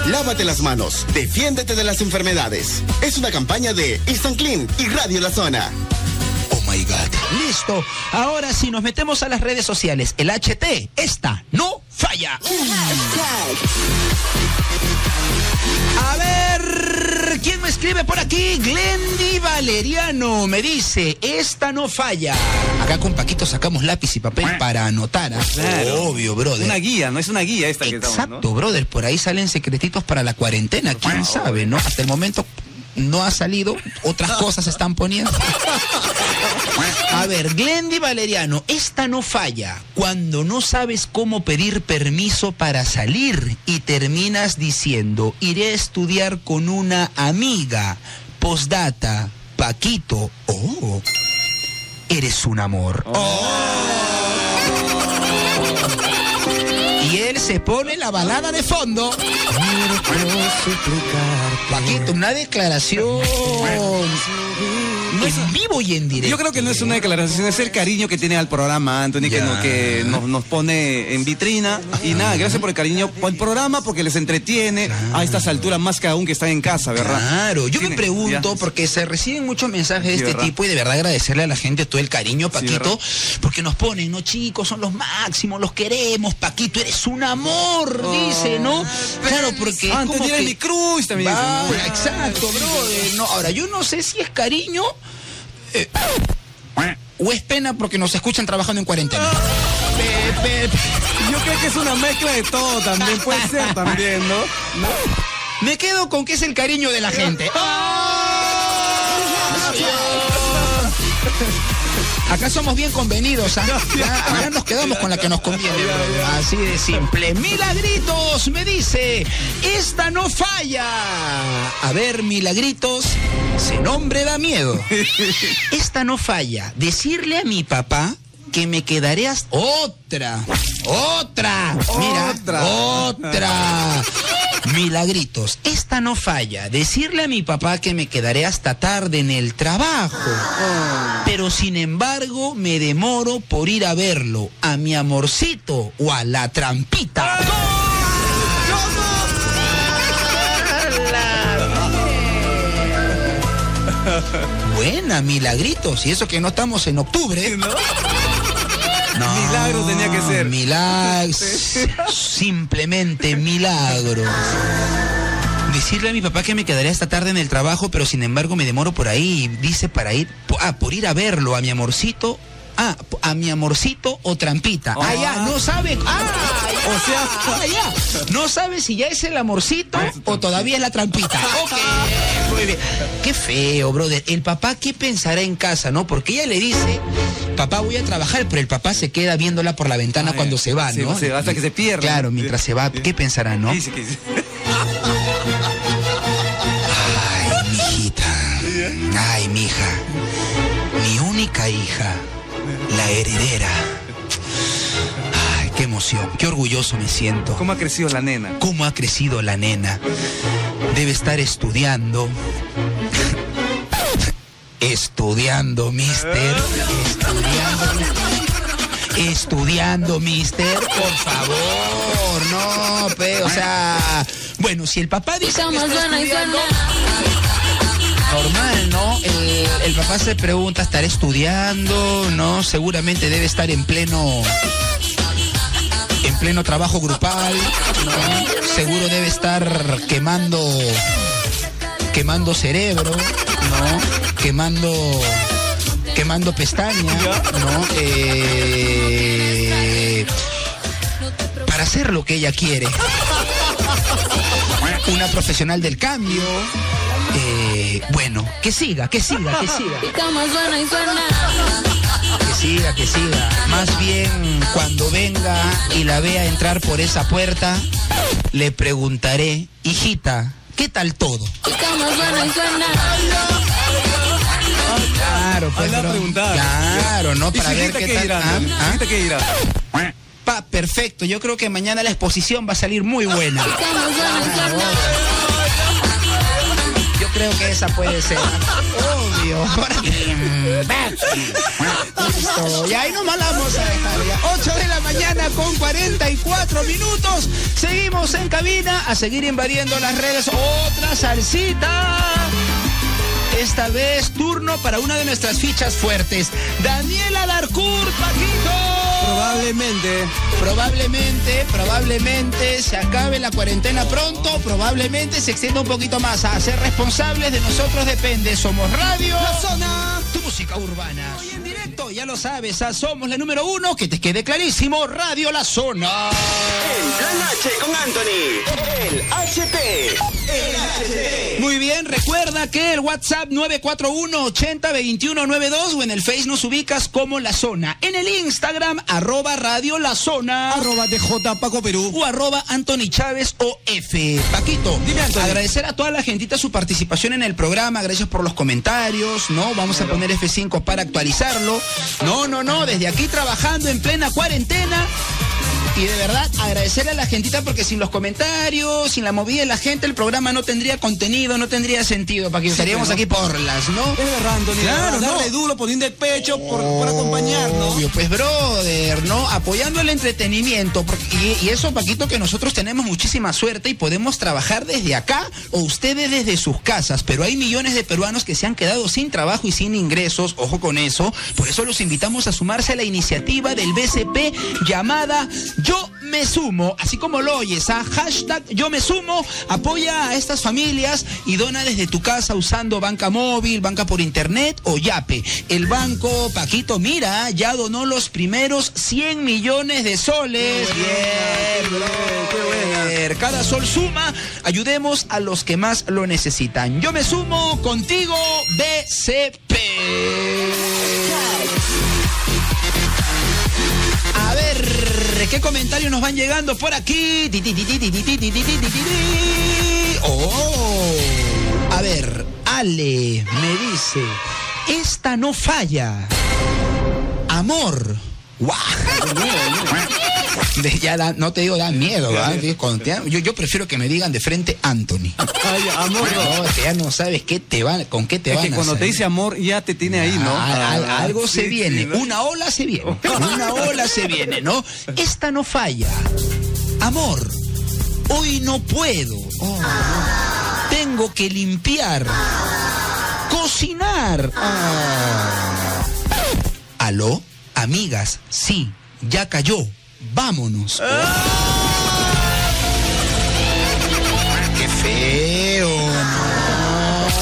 Lávate las manos. Defiéndete de las enfermedades. Es una campaña de Instant Clean y Radio La Zona. Oh my God. Listo. Ahora sí nos metemos a las redes sociales. El HT, esta no falla. A ver, ¿quién me escribe por aquí? Glendy Valeriano me dice, esta no falla. Acá con Paquito sacamos lápiz y papel para anotar. ¿ah? Claro. Obvio, brother. Una guía, no es una guía esta que estamos, Exacto, ¿no? brother. Por ahí salen secretitos para la cuarentena. ¿Quién sabe, no? Hasta el momento no ha salido. Otras cosas se están poniendo. A ver, Glendy Valeriano, esta no falla. Cuando no sabes cómo pedir permiso para salir y terminas diciendo, iré a estudiar con una amiga. Postdata, Paquito. Oh, eres un amor. Y él se pone la balada de fondo. Paquito, una declaración en vivo y en directo. Yo creo que no es una declaración, es el cariño que tiene al programa, Anthony, que, no- que nos, nos pone en vitrina. Y nada, gracias por el cariño el programa, porque les entretiene a estas alturas más que aún que están en casa, ¿verdad? Claro, yo me pregunto, ya. porque se reciben muchos mensajes de Sí, este ¿verdad? tipo y de verdad agradecerle a la gente todo el cariño, Paquito, porque nos ponen, no chicos, son los máximos, los queremos, Paquito, eres es un amor, dice, ¿no? Claro, porque. Ah, es como antes que- mi cruz también. ¿no? exacto, brother. No, ahora, yo no sé si es cariño eh, o es pena porque nos escuchan trabajando en cuarentena. Pe- pe- pe- Yo creo que es una mezcla de todo también, puede ser también, ¿no? Me quedo con que es el cariño de la gente. Acá somos bien convenidos, ¿ah? Ya, nos quedamos con la que nos conviene. Así de simple. Milagritos me dice, esta no falla. A ver, Milagritos, ese nombre da miedo. Esta no falla. Decirle a mi papá que me quedaré hasta... Otra, otra, mira, Otra. otra. Milagritos, esta no falla. Decirle a mi papá que me quedaré hasta tarde en el trabajo. Pero sin embargo me demoro por ir a verlo, a mi amorcito o a la trampita. Buena, milagritos. Y eso que no estamos en octubre. ¿No? Milagro tenía que ser. Milagros. Simplemente milagros. Decirle a mi papá que me quedaría esta tarde en el trabajo, pero sin embargo me demoro por ahí. Dice para ir, ah, por ir a verlo, a mi amorcito. Ah, a mi amorcito o trampita. Ah, ya, no sabe. Ah, O sea, ah, ya. No sabe si ya es el amorcito o todavía es la trampita. Ok, muy bien. Qué feo, brother. El papá, ¿qué pensará en casa, no? Porque ella le dice, papá, voy a trabajar, pero el papá se queda viéndola por la ventana Ah, cuando se va, ¿no? se va hasta que se pierde. Claro, mientras se va, ¿qué pensará, no? Dice que dice. Ay, mijita. Ay, mija. Mi única hija. La heredera. Ay, qué emoción. Qué orgulloso me siento. ¿Cómo ha crecido la nena? ¿Cómo ha crecido la nena? Debe estar estudiando. Estudiando, mister. Estudiando. Estudiando, mister. Por favor, no, pe, o sea. Bueno, si el papá dice que está estudiando, normal, ¿no? El, el papá se pregunta, ¿estará estudiando? No, seguramente debe estar en pleno en pleno trabajo grupal. Seguro debe estar quemando quemando cerebro, ¿no? Quemando quemando pestaña, ¿no? Eh, para hacer lo que ella quiere. Una profesional del cambio. Eh, bueno, que siga, que siga, que siga. Y como suena y suena. Que siga, que siga. Más bien, cuando venga y la vea entrar por esa puerta, le preguntaré, hijita, ¿qué tal todo? Y como suena y suena. Claro, pues. Preguntar. Claro, ¿no? ¿Y Para ver qué qué tal. ¿Ah? ¿Su ¿Ah? qué dirá? Pa, perfecto. Yo creo que mañana la exposición va a salir muy buena. Yo creo que esa puede ser. Obvio. Listo. Y ahí nomás la vamos a dejar ya. 8 de la mañana con 44 minutos. Seguimos en cabina a seguir invadiendo las redes. Otra salsita. Esta vez turno para una de nuestras fichas fuertes. Daniela Darcourt, Paquito. Probablemente. Probablemente, probablemente se acabe la cuarentena pronto, probablemente se extienda un poquito más. A ser responsables de nosotros depende. Somos Radio La Zona, tu música urbana. Y en directo, ya lo sabes, somos la número uno, que te quede clarísimo, Radio La Zona. Plan H con Anthony. El HT. Muy bien, recuerda que el WhatsApp 941 80 21 92 o en el Face nos ubicas como La Zona. En el Instagram, arroba Radio La Zona. Arroba DJ Paco Perú. o arroba Anthony Chávez o F. Paquito, Dime, Anthony. agradecer a toda la gentita su participación en el programa, gracias por los comentarios, ¿no? Vamos a poner F5 para actualizarlo. No, no, no, desde aquí trabajando en plena cuarentena. Y de verdad, agradecer a la gentita porque sin los comentarios, sin la movida de la gente, el programa no tendría contenido, no tendría sentido, Paquito. Estaríamos pero- aquí por las, ¿no? Es verdad, Antonio. Claro, no. Darle duro, poniendo el pecho por, por acompañarnos. Obvio, pues brother, ¿no? Apoyando el entretenimiento. porque- y, y eso, Paquito, que nosotros tenemos muchísima suerte y podemos trabajar desde acá o ustedes desde sus casas. Pero hay millones de peruanos que se han quedado sin trabajo y sin ingresos. Ojo con eso. Por eso los invitamos a sumarse a la iniciativa del BCP llamada Yo Me sumo, así como lo oyes, a hashtag yo me sumo, apoya a estas familias y dona desde tu casa usando banca móvil, banca por internet o Yape. El banco, Paquito, mira, ya donó los primeros 100 millones de soles. Bien, brother. Cada sol suma, ayudemos a los que más lo necesitan. Yo me sumo contigo, BCP. ¿qué comentarios nos van llegando por aquí? Oh. A ver, Ale me dice, esta no falla. Amor. De- ya da- no te digo, da miedo, ¿verdad? Yo, yo prefiero que me digan de frente Anthony. Ay, amor. No, ya no sabes qué te van, con qué te Es van que a cuando te dice amor, ya te tiene ahí, ¿no? Ah, Ah, algo sí, se viene, sí, ¿no? una ola se viene, una ola se viene, ¿no? Esta no falla. Amor, hoy no puedo. Oh, Tengo que limpiar, cocinar. ¿Aló? Amigas, sí, ya cayó. Vámonos. ¡Qué feo!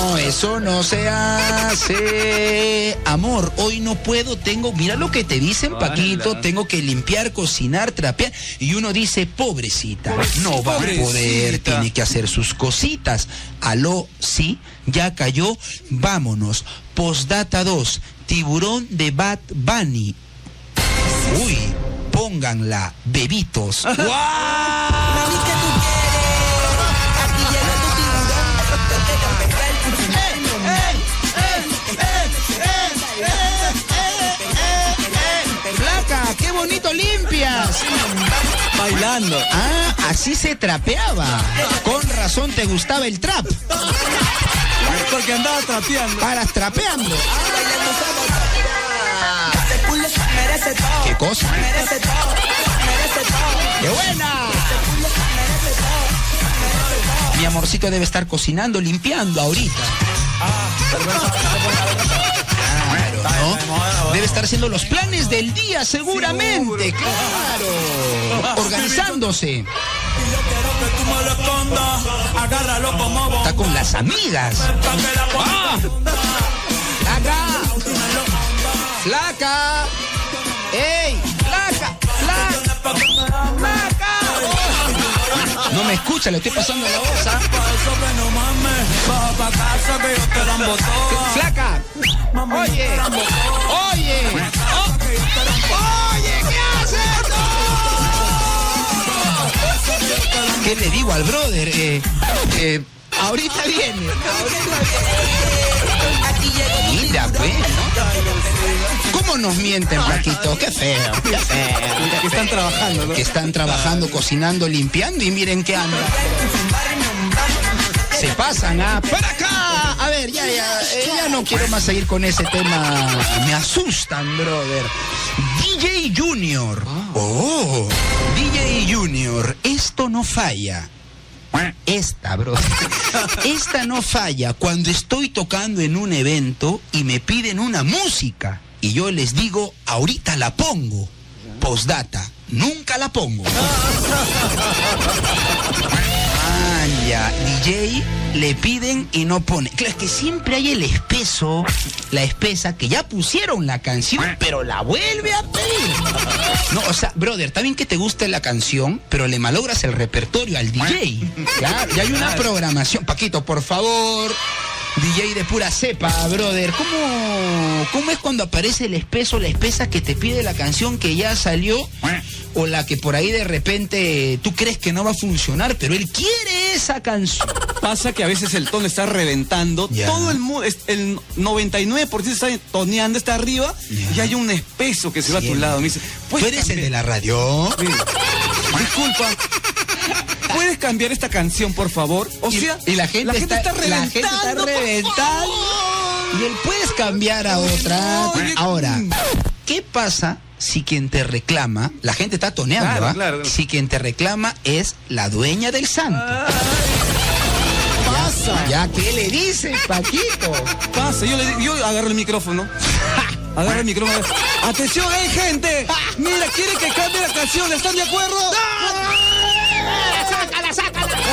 No, eso no se hace. Amor, hoy no puedo, tengo, mira lo que te dicen, Paquito, tengo que limpiar, cocinar, trapear. Y uno dice, pobrecita, no va a poder, tiene que hacer sus cositas. Aló, sí, ya cayó, vámonos. Postdata 2, tiburón de Bad Bunny. Uy, pónganla, bebitos. Flaca, qué bonito limpias. Bailando. Ah, así se trapeaba. Con razón te gustaba el trap. Porque andaba trapeando. Paras trapeando. ¿Qué cosa? ¡Qué buena! Mi amorcito debe estar cocinando, limpiando ahorita. Claro, ¿no? Debe estar haciendo los planes del día, seguramente. Claro. Organizándose. Está con las amigas. ¡Ah! ¡Flaca! ¡Flaca! ¡Ey! ¡Flaca! ¡Flaca! ¡Flaca! No me escucha, le estoy pasando la voz. ¿ah? ¡Flaca! ¡Oye! ¡Oye! ¡Oh! ¡Oye! ¿Qué haces? ¡No! ¿Qué le digo al brother? Eh, eh, ahorita viene. Mira, pues, ¿no? ¿Cómo nos mienten, Paquito? Qué feo, qué feo. Que están trabajando, ¿no? Que están trabajando, cocinando, limpiando y miren qué anda. Se pasan, ¿ah? ¡Para acá! A ver, ya, ya, eh, ya no quiero más seguir con ese tema. Me asustan, brother. DJ Junior. Oh, DJ Junior, esto no falla. Esta, bro. Esta no falla cuando estoy tocando en un evento y me piden una música y yo les digo, ahorita la pongo. Postdata, nunca la pongo. Ah, ya, DJ le piden y no pone. Claro, es que siempre hay el espeso, la espesa, que ya pusieron la canción, pero la vuelve a pedir. No, o sea, brother, está bien que te guste la canción, pero le malogras el repertorio al DJ. Claro, y hay una programación. Paquito, por favor. DJ de pura cepa, brother. ¿Cómo, ¿Cómo es cuando aparece el espeso, la espesa que te pide la canción que ya salió? O la que por ahí de repente tú crees que no va a funcionar, pero él quiere esa canción. Pasa que a veces el tono está reventando. Todo el mundo, el 99% está toneando, está arriba. Y hay un espeso que se va a tu lado. Me dice, ¿Tú ¿puedes eres el de la radio? Sí. Disculpa. ¿Puedes cambiar esta canción, por favor? O Y- sea, y la gente, está, la gente está reventando, reventando. Y él puedes cambiar a otra. Ahora, mm. ¿qué pasa si quien te reclama, la gente está toneando, Claro, ¿ah? claro, claro. Si quien te reclama es la dueña del santo. Pasa. Ya, ¿qué le dices, Paquito? Pasa. Yo, le, yo agarro el micrófono. Agarra el micrófono. Atención, hay gente. Mira, quiere que cambie la canción. ¿Están de acuerdo? ¡Sácala, sácala!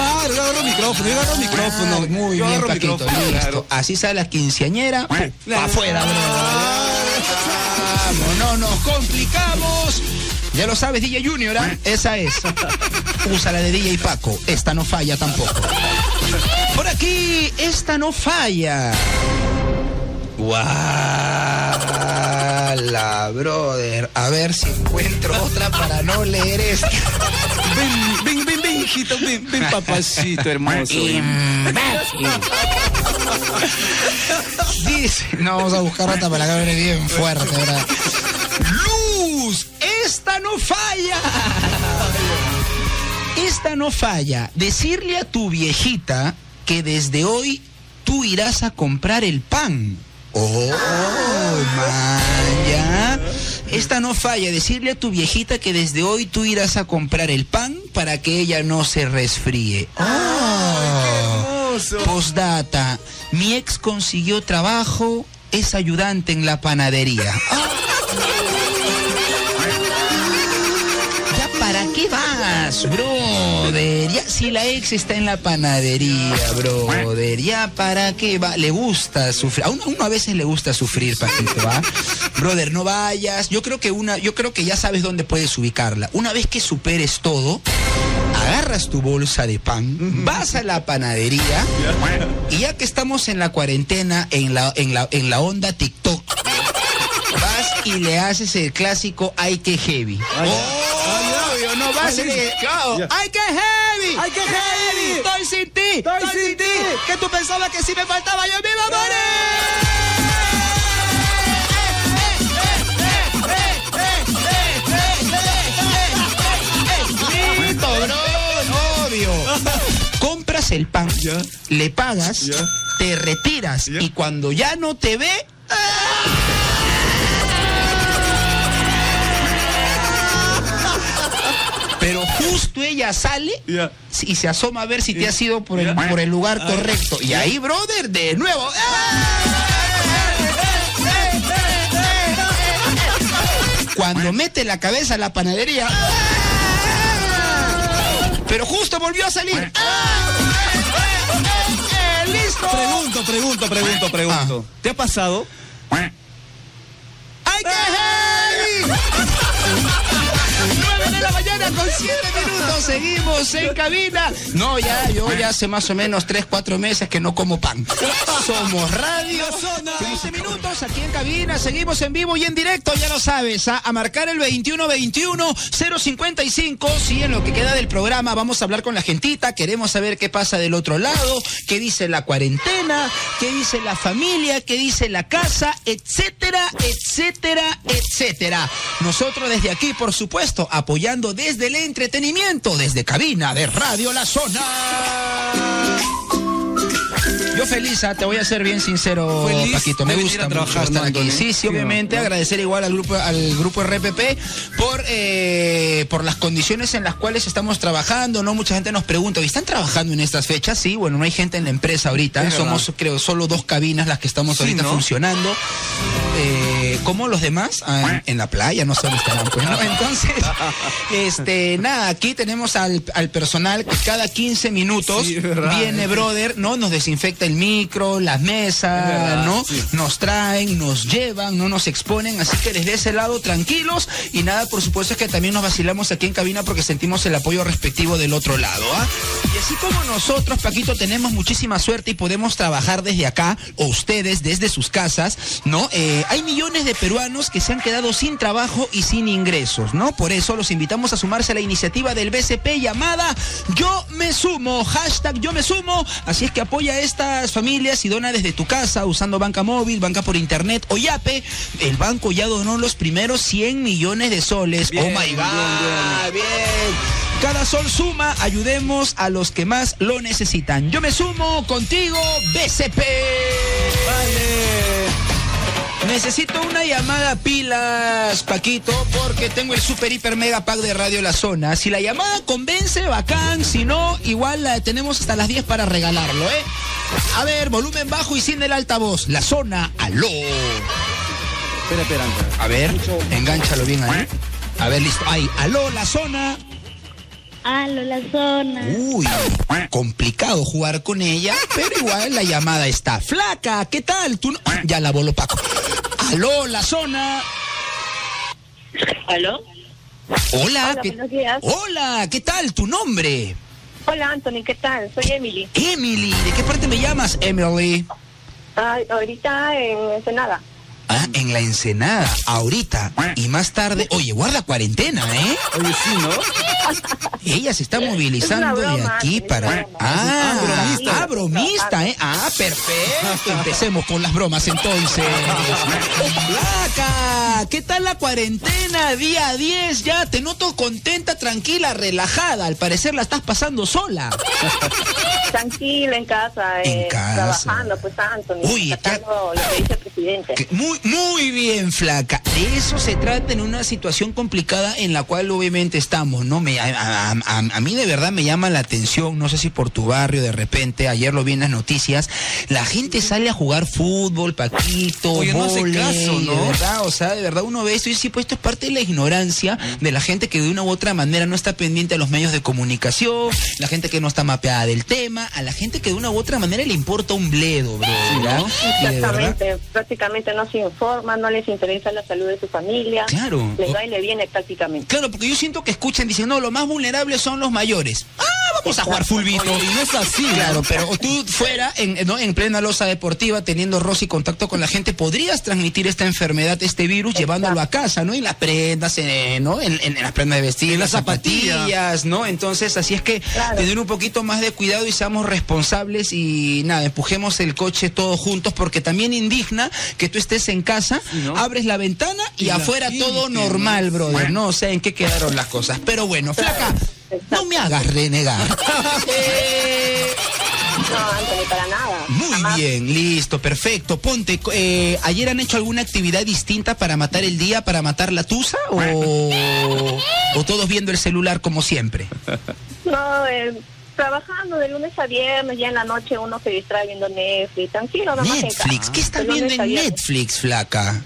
Claro, yo agarro el micrófono, yo agarro el micrófono. Ah, muy Yo bien, Paquito. micrófono, listo. claro. Así sale la quinceañera. Claro. Afuera, bro. Vamos, no nos complicamos. Ya lo sabes, DJ Junior, ¿ah? Esa es. Usa la de DJ Paco. Esta no falla tampoco. Por aquí, esta no falla. Guala, brother. A ver si encuentro otra para no leer esta. hijito, ven, ven, papacito hermoso. Dice, no vamos a buscar otra para que hable bien fuerte, ¿verdad? Luz, esta no falla. Esta no falla. Decirle a tu viejita que desde hoy tú irás a comprar el pan. Oh, maya. Esta no falla. Decirle a tu viejita que desde hoy tú irás a comprar el pan para que ella no se resfríe. Oh. Postdata. Mi ex consiguió trabajo, es ayudante en la panadería. Ah. vas, brother? Ya, si la ex está en la panadería, brother, ¿ya para qué va? Le gusta sufrir. A uno, a uno a veces le gusta sufrir, Paquito, ¿va? Brother, no vayas. Yo creo que una, yo creo que ya sabes dónde puedes ubicarla. Una vez que superes todo, agarras tu bolsa de pan, vas a la panadería y ya que estamos en la cuarentena, en la, en la, en la onda TikTok, vas y le haces el clásico ay que heavy. Oh, le claro, ay que heavy, ¡Ay, qué heavy! estoy sin ti, estoy, sin ti, que tú pensabas que si me faltaba yo me iba a morir. Compras el pan, le pagas, te retiras y cuando ya no te ve, pero justo ella sale y se asoma a ver si te has ido por el, por el lugar correcto. Y ahí, brother, de nuevo. Cuando mete la cabeza a la panadería. Pero justo volvió a salir. ¡Listo! Pregunto, pregunto, pregunto, pregunto. ¿Te ha pasado? ¡Ay, qué heavy! 9 de la mañana con 7 minutos. Seguimos en cabina. No, ya, yo ya hace más o menos 3, 4 meses que no como pan. Somos Radio Zona. 15 minutos aquí en cabina. Seguimos en vivo y en directo, ya lo sabes. ¿ah? A marcar el 2121-055. Sí, en lo que queda del programa vamos a hablar con la gentita. Queremos saber qué pasa del otro lado, qué dice la cuarentena, qué dice la familia, qué dice la casa, etcétera, etcétera, etcétera. Nosotros desde aquí, por supuesto, desde el entretenimiento, desde cabina de Radio La Zona. Yo feliz, ah, te voy a ser bien sincero, Feliz Paquito. Me gusta mucho trabajar, estar ¿no, aquí. Antonio? Sí, sí, obviamente. ¿no? Agradecer igual al grupo, al grupo RPP por, eh, por las condiciones en las cuales estamos trabajando. No mucha gente nos pregunta, ¿y están trabajando en estas fechas? Sí, bueno, no hay gente en la empresa ahorita. Es Somos, verdad. creo, solo dos cabinas las que estamos Sí, ahorita ¿no? funcionando. Eh, como los demás, Ah, en, en la playa, no dónde estarán. Pues, ¿no? Entonces, este, nada, aquí tenemos al, al personal que cada 15 minutos Sí, viene, brother, ¿no? Nos desinfecta el micro, las mesas, verdad, ¿no? sí. Nos traen, nos llevan, no nos exponen, así que desde ese lado tranquilos y nada, por supuesto es que también nos vacilamos aquí en cabina porque sentimos el apoyo respectivo del otro lado, ¿ah? Y así como nosotros, Paquito, tenemos muchísima suerte y podemos trabajar desde acá, o ustedes desde sus casas, ¿no? Eh, hay millones de peruanos que se han quedado sin trabajo y sin ingresos, ¿no? Por eso los invitamos a sumarse a la iniciativa del BCP llamada Yo me sumo, hashtag Yo me sumo, así es que apoya a estas familias y dona desde tu casa usando banca móvil, banca por internet o Yape. El banco ya donó los primeros 100 millones de soles. Bien, oh my bien, God, bien. Cada sol suma, ayudemos a los que más lo necesitan. Yo me sumo contigo, BCP. Necesito una llamada pilas, Paquito, porque tengo el super hiper mega pack de Radio La Zona. Si la llamada convence, bacán. Si no, igual la tenemos hasta las 10 para regalarlo, ¿eh? A ver, volumen bajo y sin el altavoz. La Zona, aló. Espera, espera. A ver, engánchalo bien ahí. A ver, listo. Ahí, aló, la zona. Aló, la zona. Uy, complicado jugar con ella, pero igual la llamada está. Flaca, ¿qué tal? Tú no- Ya la voló Paco. Aló, la zona. ¿Aló? Hola, Hola, ¿qué... buenos días. Hola, ¿qué tal? ¿Tu nombre? Hola, Anthony, ¿qué tal? Soy Emily. Emily, ¿de qué parte me llamas, Emily? Ay, ahorita en Ensenada. Ah, en la Ensenada, ahorita y más tarde. Oye, guarda cuarentena, ¿eh? Oye, sí, ¿no? Ella se está movilizando Es de aquí para. broma. Ah, Ah, bromista. ah, bromista, ¿eh? Ah, perfecto. Empecemos con las bromas entonces. Flaca, ¿qué tal la cuarentena? Día 10 ya. Te noto contenta, tranquila, relajada. Al parecer la estás pasando sola. Tranquila en casa, En eh, casa. trabajando, pues, Anthony. Uy, tratando lo que dice el presidente. Que- Muy, muy bien, flaca. De eso se trata en una situación complicada en la cual obviamente estamos, ¿no? Me, a, a- a- a mí de verdad me llama la atención, no sé si por tu barrio de repente, ayer lo vi en las noticias, la gente sale a jugar fútbol, paquito, Oye, no hace caso, ¿no? de verdad, o sea, de verdad uno ve esto y sí, pues esto es parte de la ignorancia de la gente que de una u otra manera no está pendiente a los medios de comunicación, la gente que no está mapeada del tema, a la gente que de una u otra manera le importa un bledo, bro. verdad- Exactamente, prácticamente no se informa, no les interesa la salud de su familia. Claro. Les va y le viene prácticamente. Claro, porque yo siento que escuchan, dicen, no, los más vulnerables son los mayores. Ah, vamos a jugar fulbito. Y no es así. Claro, pero tú fuera, en, ¿no? en plena losa deportiva, teniendo roce y contacto con la gente, podrías transmitir esta enfermedad, este virus, llevándolo a casa, ¿no? En las prendas, en, ¿no? En, en- en las prendas de vestir, En las la zapatilla. zapatillas, ¿no? Entonces, así es que Claro. tener un poquito más de cuidado y seamos responsables y nada, empujemos el coche todos juntos, porque también indigna que tú estés en casa, ¿no? abres la ventana y, afuera gente, todo ¿no? normal, brother. No sé en qué quedaron las cosas. Pero bueno, flaca, no me hagas renegar. No, Anthony, para nada. muy Jamás. bien, listo, perfecto. Ponte, eh, ¿ayer han hecho alguna actividad distinta para matar el día, para matar la tusa? ¿O, o todos viendo el celular como siempre? No, eh, trabajando de lunes a viernes, ya en la noche uno se distrae viendo Netflix, tranquilo, nomás en Netflix, casa. ¿qué estás viendo en. Netflix, flaca?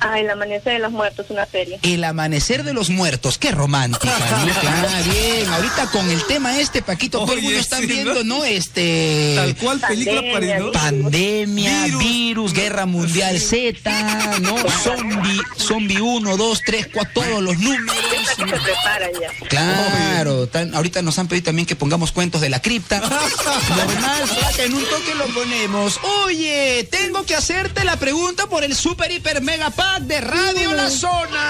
Ah, El Amanecer de los Muertos, una serie. El amanecer de los muertos, qué romántica, ¿no? Ah, bien, ahorita con el tema este, Paquito, todo el mundo está sí, viendo, ¿no? ¿no? Este... Tal cual película Pandemia, parido. Pandemia, virus, Virus. guerra mundial Z, ¿no? Zombie, zombie 1, 2, 3, 4, todos los números. Que se preparan ya. Claro, tan- ahorita nos han pedido también que pongamos cuentos de la cripta. Normal, en un toque lo ponemos. Oye, tengo que hacerte la pregunta por el super hiper mega pack de Radio La Zona.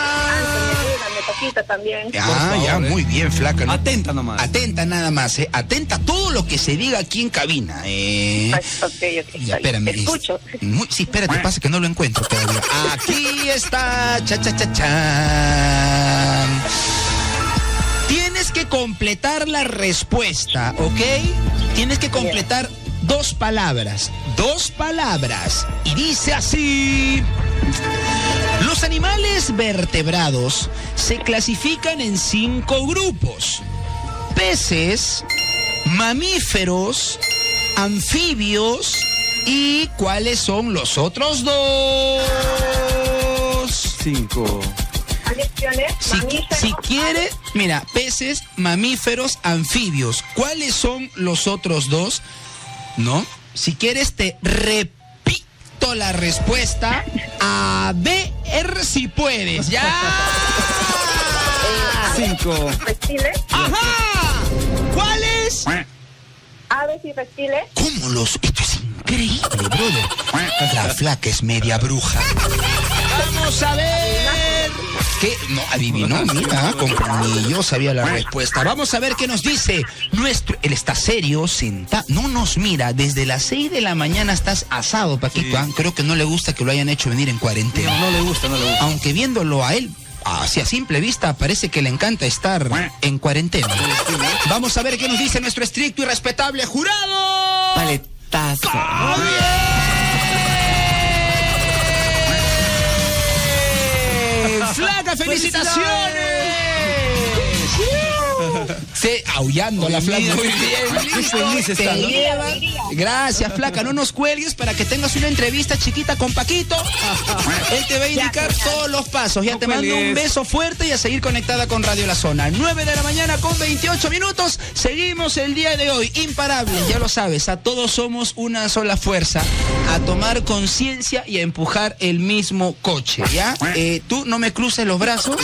Paquita, también. Ah, ya, eh. muy bien, flaca. ¿no? Atenta nomás. Atenta nada más, ¿eh? Atenta a todo lo que se diga aquí en cabina, ¿eh? Ay, ok, ok, Ya, espérame. Te escucho. Muy- sí, espérate, pasa que no lo encuentro todavía. Aquí está, cha, cha, cha, chan. Tienes que completar la respuesta, ¿ok? Tienes que completar dos palabras, dos palabras. Y dice así. Los animales vertebrados se clasifican en cinco grupos. Peces, mamíferos, anfibios y ¿cuáles son los otros dos? Cinco. Si, si quiere, mira, peces, mamíferos, anfibios. ¿Cuáles son los otros dos? ¿No? Si quieres, te repito la respuesta. A ver si puedes. ¡Ya! Cinco. reptiles, ¡Ajá! ¿Cuáles? aves y reptiles. ¿Cómo los.? Esto es increíble, brother. La flaca es media bruja. Vamos a ver. ¿Qué? No, adivinó, mira, ni yo sabía la respuesta. Vamos a ver qué nos dice nuestro. Él está serio, sentado, no nos mira. Desde las 6 de la mañana estás asado, Paquito. Sí. ¿ah? Creo que no le gusta que lo hayan hecho venir en cuarentena. No, no le gusta, no le gusta. Aunque viéndolo a él, así a simple vista, parece que le encanta estar en cuarentena. Vamos a ver qué nos dice nuestro estricto y respetable jurado. Paletazo. ¡Flaca, felicitaciones! Se aullando la flaca. Muy bien, listo. feliz está, Te ¿no? lleva. Gracias, flaca. No nos cuelgues para que tengas una entrevista chiquita con Paquito. Él te va a indicar todos los pasos. Ya No te mando un beso fuerte y a seguir conectada con Radio La Zona. 9 de la mañana con 28 minutos. Seguimos el día de hoy. Imparables, ya lo sabes. A todos somos una sola fuerza. A tomar conciencia y a empujar el mismo coche. ¿Ya? Eh, tú no me cruces los brazos.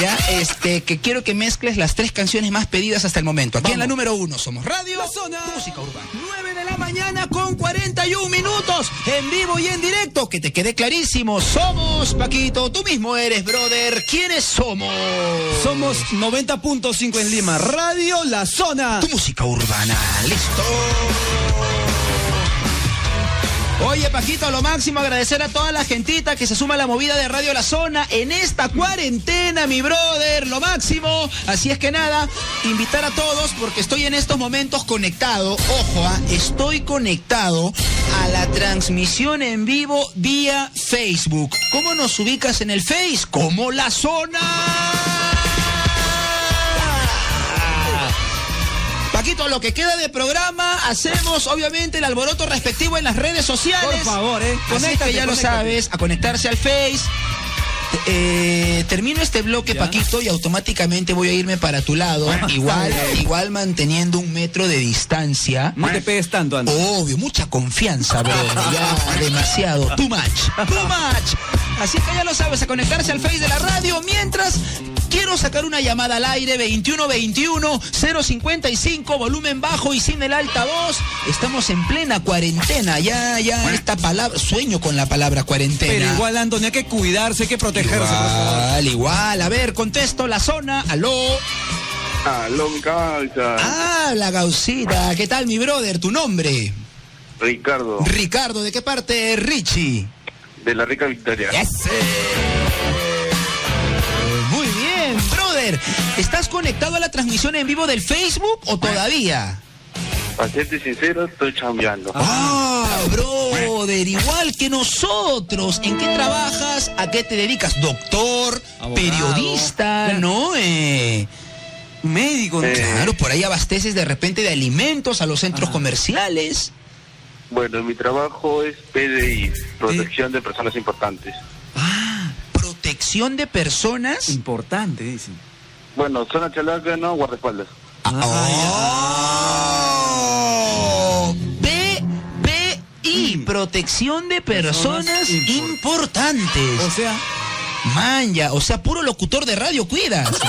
Ya, este, que quiero que mezcles las tres canciones más pedidas hasta el momento. Aquí en la número uno somos Radio La Zona. Música Urbana. 9 de la mañana con 41 minutos. En vivo y en directo. Que te quede clarísimo. Somos, Paquito. Tú mismo eres, brother. ¿Quiénes somos? Somos 90.5 en Lima. Radio La Zona. Tu música urbana. Listo. Oye, Paquito, lo máximo agradecer a toda la gentita que se suma a la movida de Radio La Zona en esta cuarentena, mi brother, lo máximo. Así es que nada, invitar a todos porque estoy en estos momentos conectado, ojo, ah, estoy conectado a la transmisión en vivo vía Facebook. ¿Cómo nos ubicas en el Face? Como La Zona. Paquito, lo que queda de programa, hacemos obviamente el alboroto respectivo en las redes sociales. Por favor, eh. Así es que Conéctate, ya lo sabes, a conectarse al Face. Eh, termino este bloque, Ya. Paquito, y automáticamente voy a irme para tu lado. igual, igual manteniendo un metro de distancia. No te pegues tanto, Andy. Obvio, mucha confianza, bro. Ya demasiado. Too much. Too much. Así que ya lo sabes, a conectarse al Face de la radio. Mientras quiero sacar una llamada al aire 2121 055 volumen bajo y sin el altavoz. Estamos en plena cuarentena. Ya, ya esta palabra, sueño con la palabra cuarentena. Pero igual, Antonio, hay que cuidarse, hay que protegerse, por favor. Igual, igual. A ver, contesto la zona. Aló. Aló, mi causa. Ah, la gausita. ¿Qué tal, mi brother? ¿Tu nombre? Ricardo, Ricardo, ¿de qué parte? Richie. De la rica Victoria. Ese. Muy bien, brother. ¿Estás conectado a la transmisión en vivo del Facebook o todavía? Para serte sincero, estoy chambeando. Ah, brother, igual que nosotros. ¿En qué trabajas? ¿A qué te dedicas? Doctor, Abogado. periodista, ¿no? Eh, Médico. Eh. claro, por ahí abasteces de repente de alimentos a los centros Ah. comerciales. Bueno, mi trabajo es PDI, protección de personas importantes. Ah, protección de personas. Importante, dicen. Bueno, zona chalaca, no, guardaespaldas. Oh, PPI, protección de personas Personas impor- importantes. O sea, Manja, o sea, puro locutor de radio cuidas.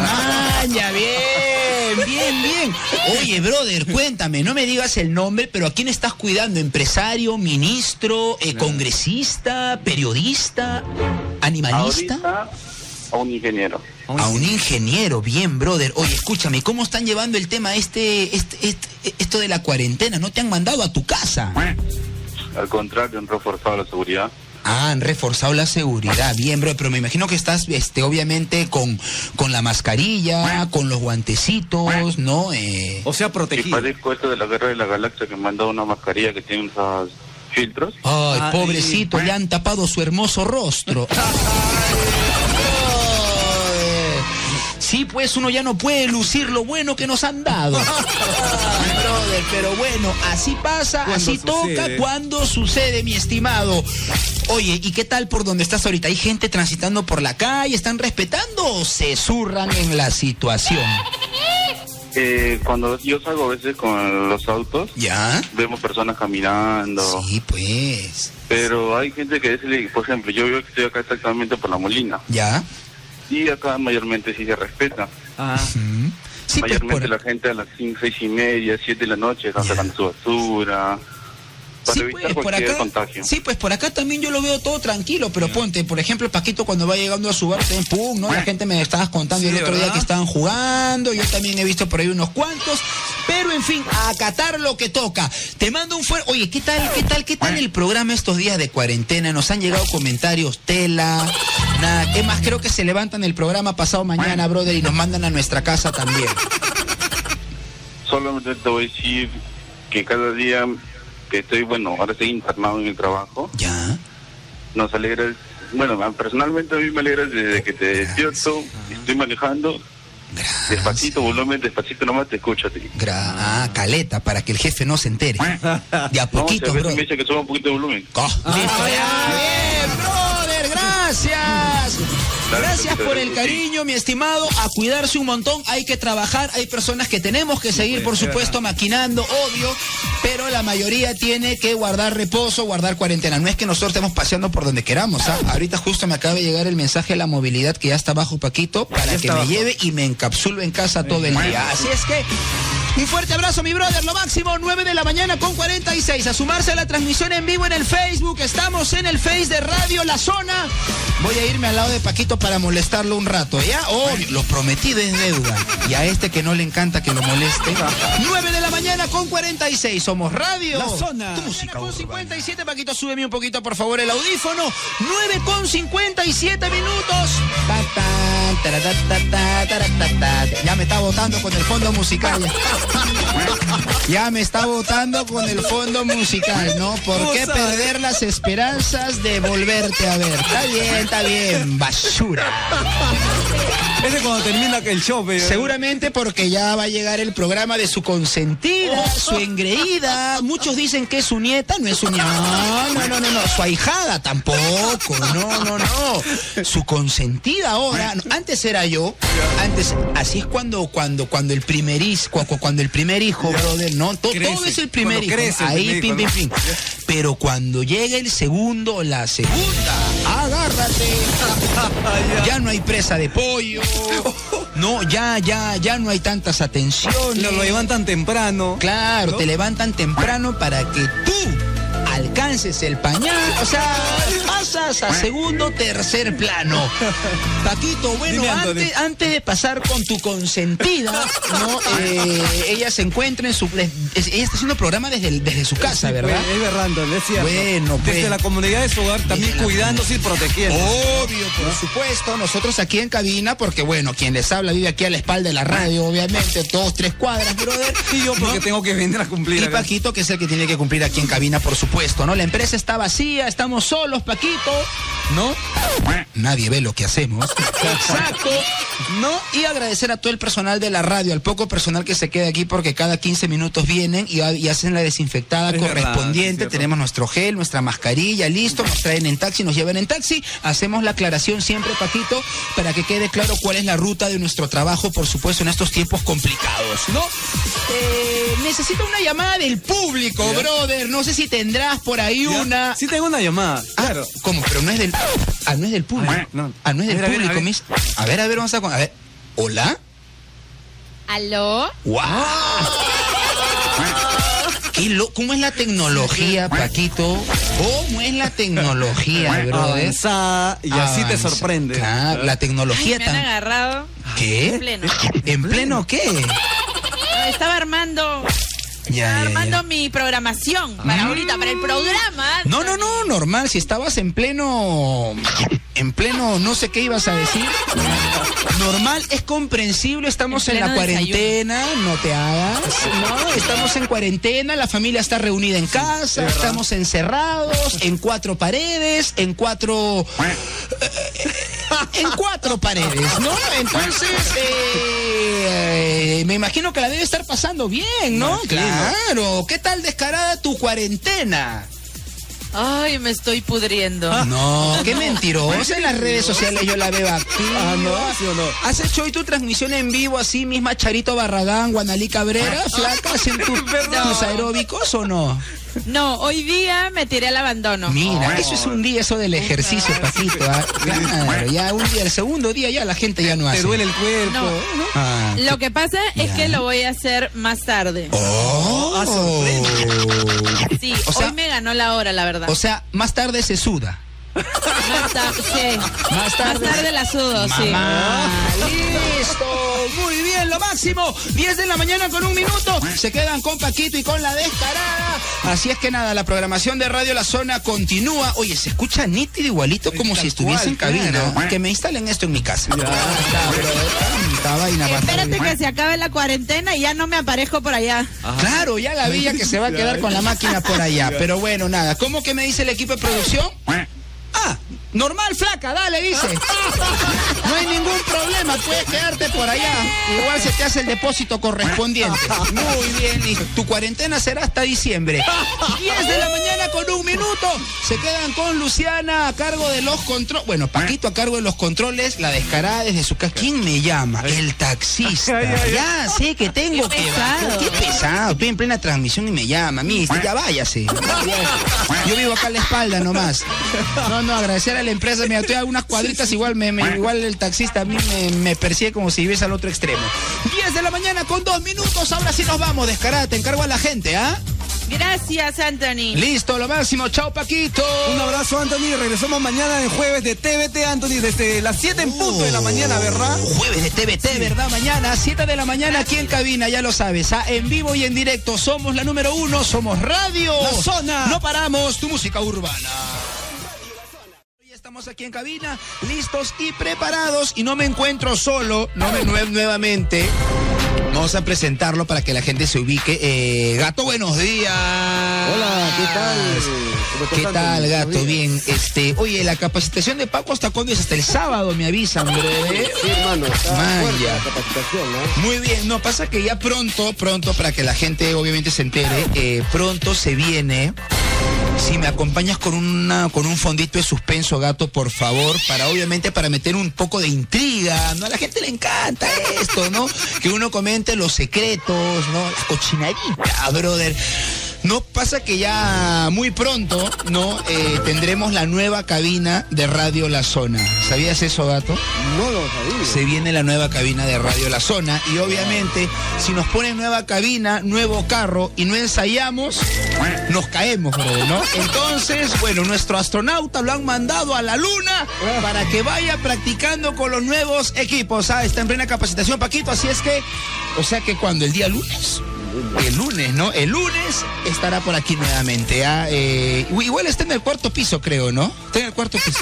Manja, bien, bien, bien. Oye, brother, cuéntame, no me digas el nombre, pero ¿a quién estás cuidando? ¿Empresario, ministro, eh, congresista, periodista, animalista? Ahorita, a un ingeniero. A un ingeniero, bien, brother. Oye, escúchame, ¿cómo están llevando el tema este, este, este- esto de la cuarentena? ¿No te han mandado a tu casa? Al contrario, han reforzado la seguridad. Ah, han reforzado la seguridad, bien, bro, pero me imagino que estás, este, obviamente, con, con la mascarilla, con los guantecitos, ¿no? Eh, o sea, protegido. padezco esto de la guerra de la galaxia que me han dado una mascarilla que tiene unos filtros. Ay, Ah, pobrecito, y- le han tapado su hermoso rostro. Ay. Sí, pues uno ya no puede lucir lo bueno que nos han dado. Brother, pero bueno, así pasa, Cuando así toca cuando sucede, mi estimado. Oye, ¿y qué tal por donde estás ahorita? ¿Hay gente transitando por la calle? ¿Están respetando o se zurran en la situación? Eh, cuando yo salgo a veces con los autos, ¿Ya? vemos personas caminando. Sí, pues. Pero hay gente que es, por ejemplo, yo veo que estoy acá exactamente por la Molina. ¿Ya? Y acá mayormente sí se respeta. Ah. Sí, pues mayormente por... la gente a las 5, 6 y media, 7 de la noche están Ya. sacando su basura. Para Sí, evitar pues, por cualquier acá, contagio. sí, pues por acá también yo lo veo todo tranquilo, pero ponte, por ejemplo, Paquito cuando va llegando a su bar, también, pum, ¿no? La gente me estabas contando Sí, el otro día que estaban jugando, yo también he visto por ahí unos cuantos, pero en fin, a acatar lo que toca. Te mando un fuerte... Oye, ¿qué tal, qué tal, qué tal el programa estos días de cuarentena? Nos han llegado comentarios, tela, nada, ¿qué más? Creo que se levantan el programa pasado mañana, brother, y nos mandan a nuestra casa también. Solamente te voy a decir que cada día que estoy, bueno, ahora estoy internado en el trabajo, ¿Ya? nos alegra, bueno, personalmente a mí me alegra desde que te despierto, estoy manejando Despacito, volumen, despacito nomás te escucho a ti. Gra- ah, caleta, para que el jefe no se entere. De a No, si poquito, a veces bro. me dice que suba un poquito de volumen. Oh, listo, ya, bien, brother, gracias. Gracias por el cariño, mi estimado. A cuidarse un montón. Hay que trabajar. Hay personas que tenemos que seguir, por supuesto, maquinando, obvio. Pero la mayoría tiene que guardar reposo, guardar cuarentena. No es que nosotros estemos paseando por donde queramos. ¿ah? Ahorita justo me acaba de llegar el mensaje de la movilidad que ya está bajo Paquito para que me lleve y me encapsulo en casa todo el día. Así es que un fuerte abrazo, mi brother. Lo máximo, 9 de la mañana con 46. A sumarse a la transmisión en vivo en el Facebook. Estamos en el Face de Radio La Zona. Voy a irme al lado de Paquito para molestarlo un rato. ¿Ya? Obvio, lo prometido es deuda. Y a este que no le encanta que lo moleste. 9 de la mañana con 46. Somos Radio. La Zona. Tu música con 57. Paquito, súbeme un poquito, por favor, el audífono. 9 con 57 minutos. Ta, Ya me está votando con el fondo musical. Ya me está votando con el fondo musical, ¿no? ¿Por qué perder las esperanzas de volverte a ver? Está bien, está bien, basura. Ese cuando termina el show, pero- Seguramente porque ya va a llegar el programa de su consentida, su engreída. Muchos dicen que es su nieta, no es su nieta. No, no, no, no, no. Su ahijada tampoco. No, no, no. Su consentida ahora. Antes era yo. Antes, así es cuando, cuando, cuando el primer hijo, cuando el primer hijo, brother, no, To- todo, es el primer Cuando hijo. crece Ahí, pim, ¿no? pim. Pero cuando llega el segundo la segunda, agárrate. Ya no hay presa de pollo. No, ya, ya, ya no hay tantas atenciones. Lo, lo llevan tan temprano. Claro, ¿no? te levantan temprano para que tú alcances el pañal. O sea, pasas a segundo, tercer plano. Paquito, bueno, antes, antes de pasar con tu consentida, ¿no? Eh, ella se encuentra en su. Ella está haciendo programa desde, el- desde su casa, Sí, ¿verdad? Es berrando, es cierto. Bueno, pues. Desde la comunidad de su hogar también la cuidándose y protegiendo. Obvio, por supuesto. Nosotros aquí en cabina, porque bueno, quien les habla vive aquí a la espalda de la radio, obviamente, dos, tres cuadras, brother. Y yo porque ¿no? tengo que venir a cumplir. Y. Paquito, que es el que tiene que cumplir aquí en cabina, por supuesto, ¿no? La empresa está vacía, estamos solos, Paquito, ¿no? Nadie ve lo que hacemos. Exacto, ¿no? Y agradecer a todo el personal de la radio, al poco personal que se queda aquí, porque cada 15 minutos vienen y, y hacen la desinfectada Es correspondiente. Tenemos nuestro gel, nuestra mascarilla, listo, nos traen en taxi, nos llevan en taxi. Hacemos la aclaración siempre, Paquito, para que quede claro cuál es la ruta de nuestro trabajo, por supuesto, en estos tiempos complicados, ¿no? Eh, necesito una llamada del público, brother. No sé si por ahí ¿Ya? una. Sí tengo una llamada. Ah, Claro. ¿Cómo? Pero no es del. Ah, no es del público. Ah, no. Ah, no es del A ver, a ver, público, a ver. mis. A ver, a ver, vamos a. A ver. ¿Hola? ¿Aló? ¡Wow! Qué lo- ¿Cómo es la tecnología, Paquito? ¿Cómo es la tecnología, brother? Avanzada y así te sorprende. Claro, la tecnología Me han tan. agarrado ¿Qué? en pleno. ¿En pleno qué? No, Estaba armando, Ya, armando ya. mi programación para ahorita, para el programa. No, no, no, normal. Si estabas en pleno. En pleno, no sé qué ibas a decir. Normal, es comprensible. Estamos En en, la cuarentena, no te hagas. No, estamos en cuarentena, la familia está reunida en casa, estamos encerrados, en cuatro paredes, en cuatro. en cuatro paredes, ¿no? Entonces, eh, me imagino que la debe estar pasando bien, ¿no? Claro. ¿Qué tal descarada tu cuarentena? Ay, me estoy pudriendo. No, qué mentirosa en las redes sociales yo la veo activa. Ah, ¿no? ¿Sí o no? ¿Has hecho hoy tu transmisión en vivo así misma Charito Barragán, Guanalí Cabrera, flacas en tu- tus aeróbicos o no? No, hoy día me tiré al abandono. Mira, eso es un día eso del ejercicio, Paquito. ¿ah? Claro, ya un día, el segundo día ya la gente ya no hace. Te duele el cuerpo. No. Ah. Lo que pasa es Ya. que lo voy a hacer más tarde. Oh. Sorprende. Sí, O sea- hoy me ganó la hora, la verdad. O sea, más tarde se suda. Más, ta- sí. Más tarde. Más tarde la sudo, sí. Mamá, listo, muy bien, lo máximo. 10 de la mañana con un minuto. Se quedan con Paquito y con la descarada. Así es que nada, la programación de Radio La Zona continúa. Oye, se escucha nítido igualito como si estuviese en cabina. claro. Que me instalen esto en mi casa. Está, brother, tanta vaina estar Espérate que se acabe la cuarentena y ya no me aparezco por allá. Claro, ya la villa que se va a quedar con la máquina por allá. Pero bueno, nada. ¿Cómo que me dice el equipo de producción? Ah, Normal, flaca, dale, dice. No hay ningún problema, puedes quedarte por allá. Igual se te hace el depósito correspondiente. Muy bien, y tu cuarentena será hasta diciembre. 10 de la mañana con un minuto. Se quedan con Luciana a cargo de los controles. Bueno, Paquito a cargo de los controles, la descarada desde su casa. ¿Quién me llama? El taxista. Ya sé que tengo que. Qué pesado. Estoy en plena transmisión y me llama. Mister, ya váyase. Yo vivo acá a la espalda nomás. No, no, agradecer a la empresa. Mira, estoy a unas cuadritas, igual me, me- igual el taxista a mí me, me persigue como si viviese al otro extremo. 10 de la mañana con dos minutos. Ahora sí nos vamos. Descarada, te encargo a la gente, ¿ah? Gracias, Anthony. Listo, lo máximo. Chao, Paquito. Un abrazo, Anthony. Regresamos mañana en jueves de TVT, Anthony, desde las 7 en punto de la mañana, ¿verdad? Jueves de TVT, ¿verdad? Mañana, 7 de la mañana aquí en cabina, ya lo sabes. ¿ah? En vivo y en directo. Somos la número uno, somos Radio. La Zona. No paramos, tu música urbana. Estamos aquí en cabina, listos y preparados. Y no me encuentro solo, no me nue- nuevamente. Vamos a presentarlo para que la gente se ubique. Eh, gato, buenos días. Hola, ¿qué tal? ¿Cómo estás, ¿Qué tal, gato? Bien, este, oye, la capacitación de Paco hasta cuándo es hasta el sábado, me avisan, breve. Sí, hermano, está Man, fuerte ya. la capacitación, ¿no? Muy bien, no, pasa que ya pronto, pronto, para que la gente obviamente se entere, eh, pronto se viene. Si me acompañas con una, con un fondito de suspenso, gato, por favor, para obviamente para meter un poco de intriga, ¿no? A la gente le encanta esto, ¿no? Que uno comente los secretos, ¿no? La cochinadita, brother. No pasa que ya muy pronto, ¿no? Eh, tendremos la nueva cabina de Radio La Zona. ¿Sabías eso, gato? No lo sabía. se viene la nueva cabina de Radio La Zona y obviamente si nos ponen nueva cabina, nuevo carro y no ensayamos, nos caemos, brother, ¿no? Entonces, bueno, nuestro astronauta lo han mandado a la luna para que vaya practicando con los nuevos equipos. Ah, está en plena capacitación, Paquito, así es que, o sea que cuando el día lunes. El lunes, ¿no? El lunes estará por aquí nuevamente. ah, eh, igual está en el cuarto piso, creo, ¿no? Está en el cuarto piso.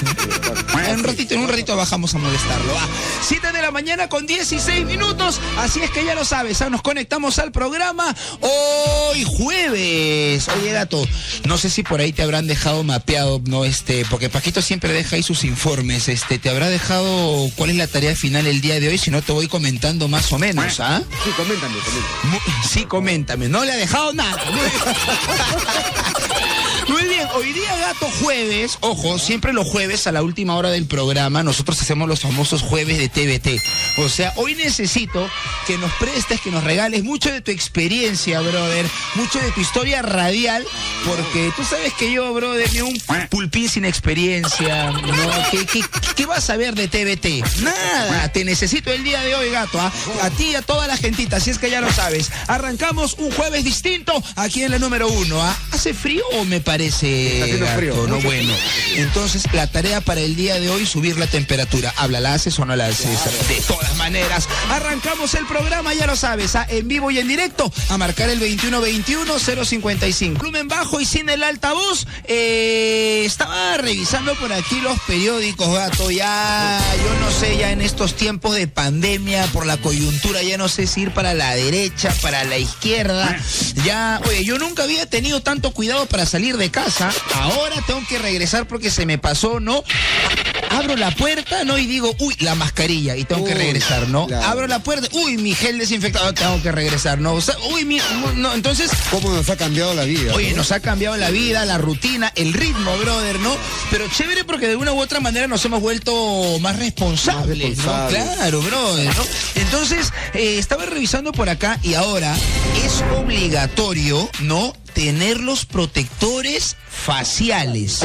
En un ratito, en un ratito bajamos a molestarlo. Ah, 7 de la mañana con 16 minutos. Así es que ya lo sabes, ah, nos conectamos al programa hoy jueves. Oye, gato, no sé si por ahí te habrán dejado mapeado, ¿no? Este, porque Paquito siempre deja ahí sus informes. Este, te habrá dejado cuál es la tarea final el día de hoy, si no te voy comentando más o menos, ¿ah? Sí, coméntame, coméntame. Sí, coméntame, no le ha dejado nada. hoy día gato jueves, ojo, siempre los jueves a la última hora del programa nosotros hacemos los famosos jueves de TVT. O sea, hoy necesito que nos prestes, que nos regales mucho de tu experiencia, brother, mucho de tu historia radial, porque tú sabes que yo, brother, ni un pulpín sin experiencia. ¿Qué, vas a ver de TVT? Nada, te necesito el día de hoy, gato, ¿ah? a ti y a toda la gentita, así es que ya lo sabes. Arrancamos un jueves distinto aquí en la número uno. ¿ah? ¿Hace frío o me parece haciendo gato? frío, no bueno. Entonces, la tarea para el día de hoy subir la temperatura. ¿Habla, la haces o no la haces? De todas maneras, arrancamos el programa, ya lo sabes, ¿ah? en vivo y en directo, a marcar el 2121-055. Volumen bajo y sin el altavoz. Eh, estaba revisando por aquí los periódicos, gato. Ya, yo no sé, ya en estos tiempos de pandemia, por la coyuntura, ya no sé si ir para la derecha, para la izquierda. Ya, oye, yo nunca había tenido tanto cuidado para salir de casa. Ahora tengo que regresar porque se me pasó, ¿no? Abro la puerta, ¿no? Y digo, uy, la mascarilla, y tengo que regresar, ¿no? claro. Abro la puerta, uy, mi gel desinfectado, tengo que regresar, ¿no? O sea, uy, mi. No, entonces, ¿Cómo nos ha cambiado la vida? Oye, no? nos ha cambiado la vida, la rutina, el ritmo, brother, ¿no? Pero chévere porque de una u otra manera nos hemos vuelto más responsables, Más ¿no? Claro, brother, ¿no? Entonces, eh, estaba revisando por acá y ahora es obligatorio, ¿no? Tener los protectores faciales.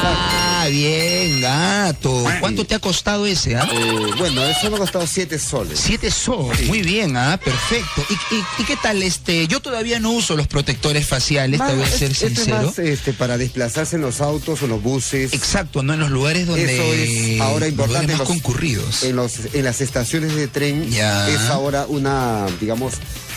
Ah, bien, gato. ¿Cuánto te ha costado ese, ah? Eh, bueno, eso me ha costado 7 soles. Siete soles, muy bien, ah, perfecto. ¿Y, y, y qué tal este? Yo todavía no uso los protectores faciales, te voy a Más- ser este es sincero. más, este, para desplazarse en los autos o en los buses. Exacto, no en los lugares donde Eso es ahora importante. lugares en más los- concurridos. En, los, en las estaciones de tren Ya. es ahora una, digamos,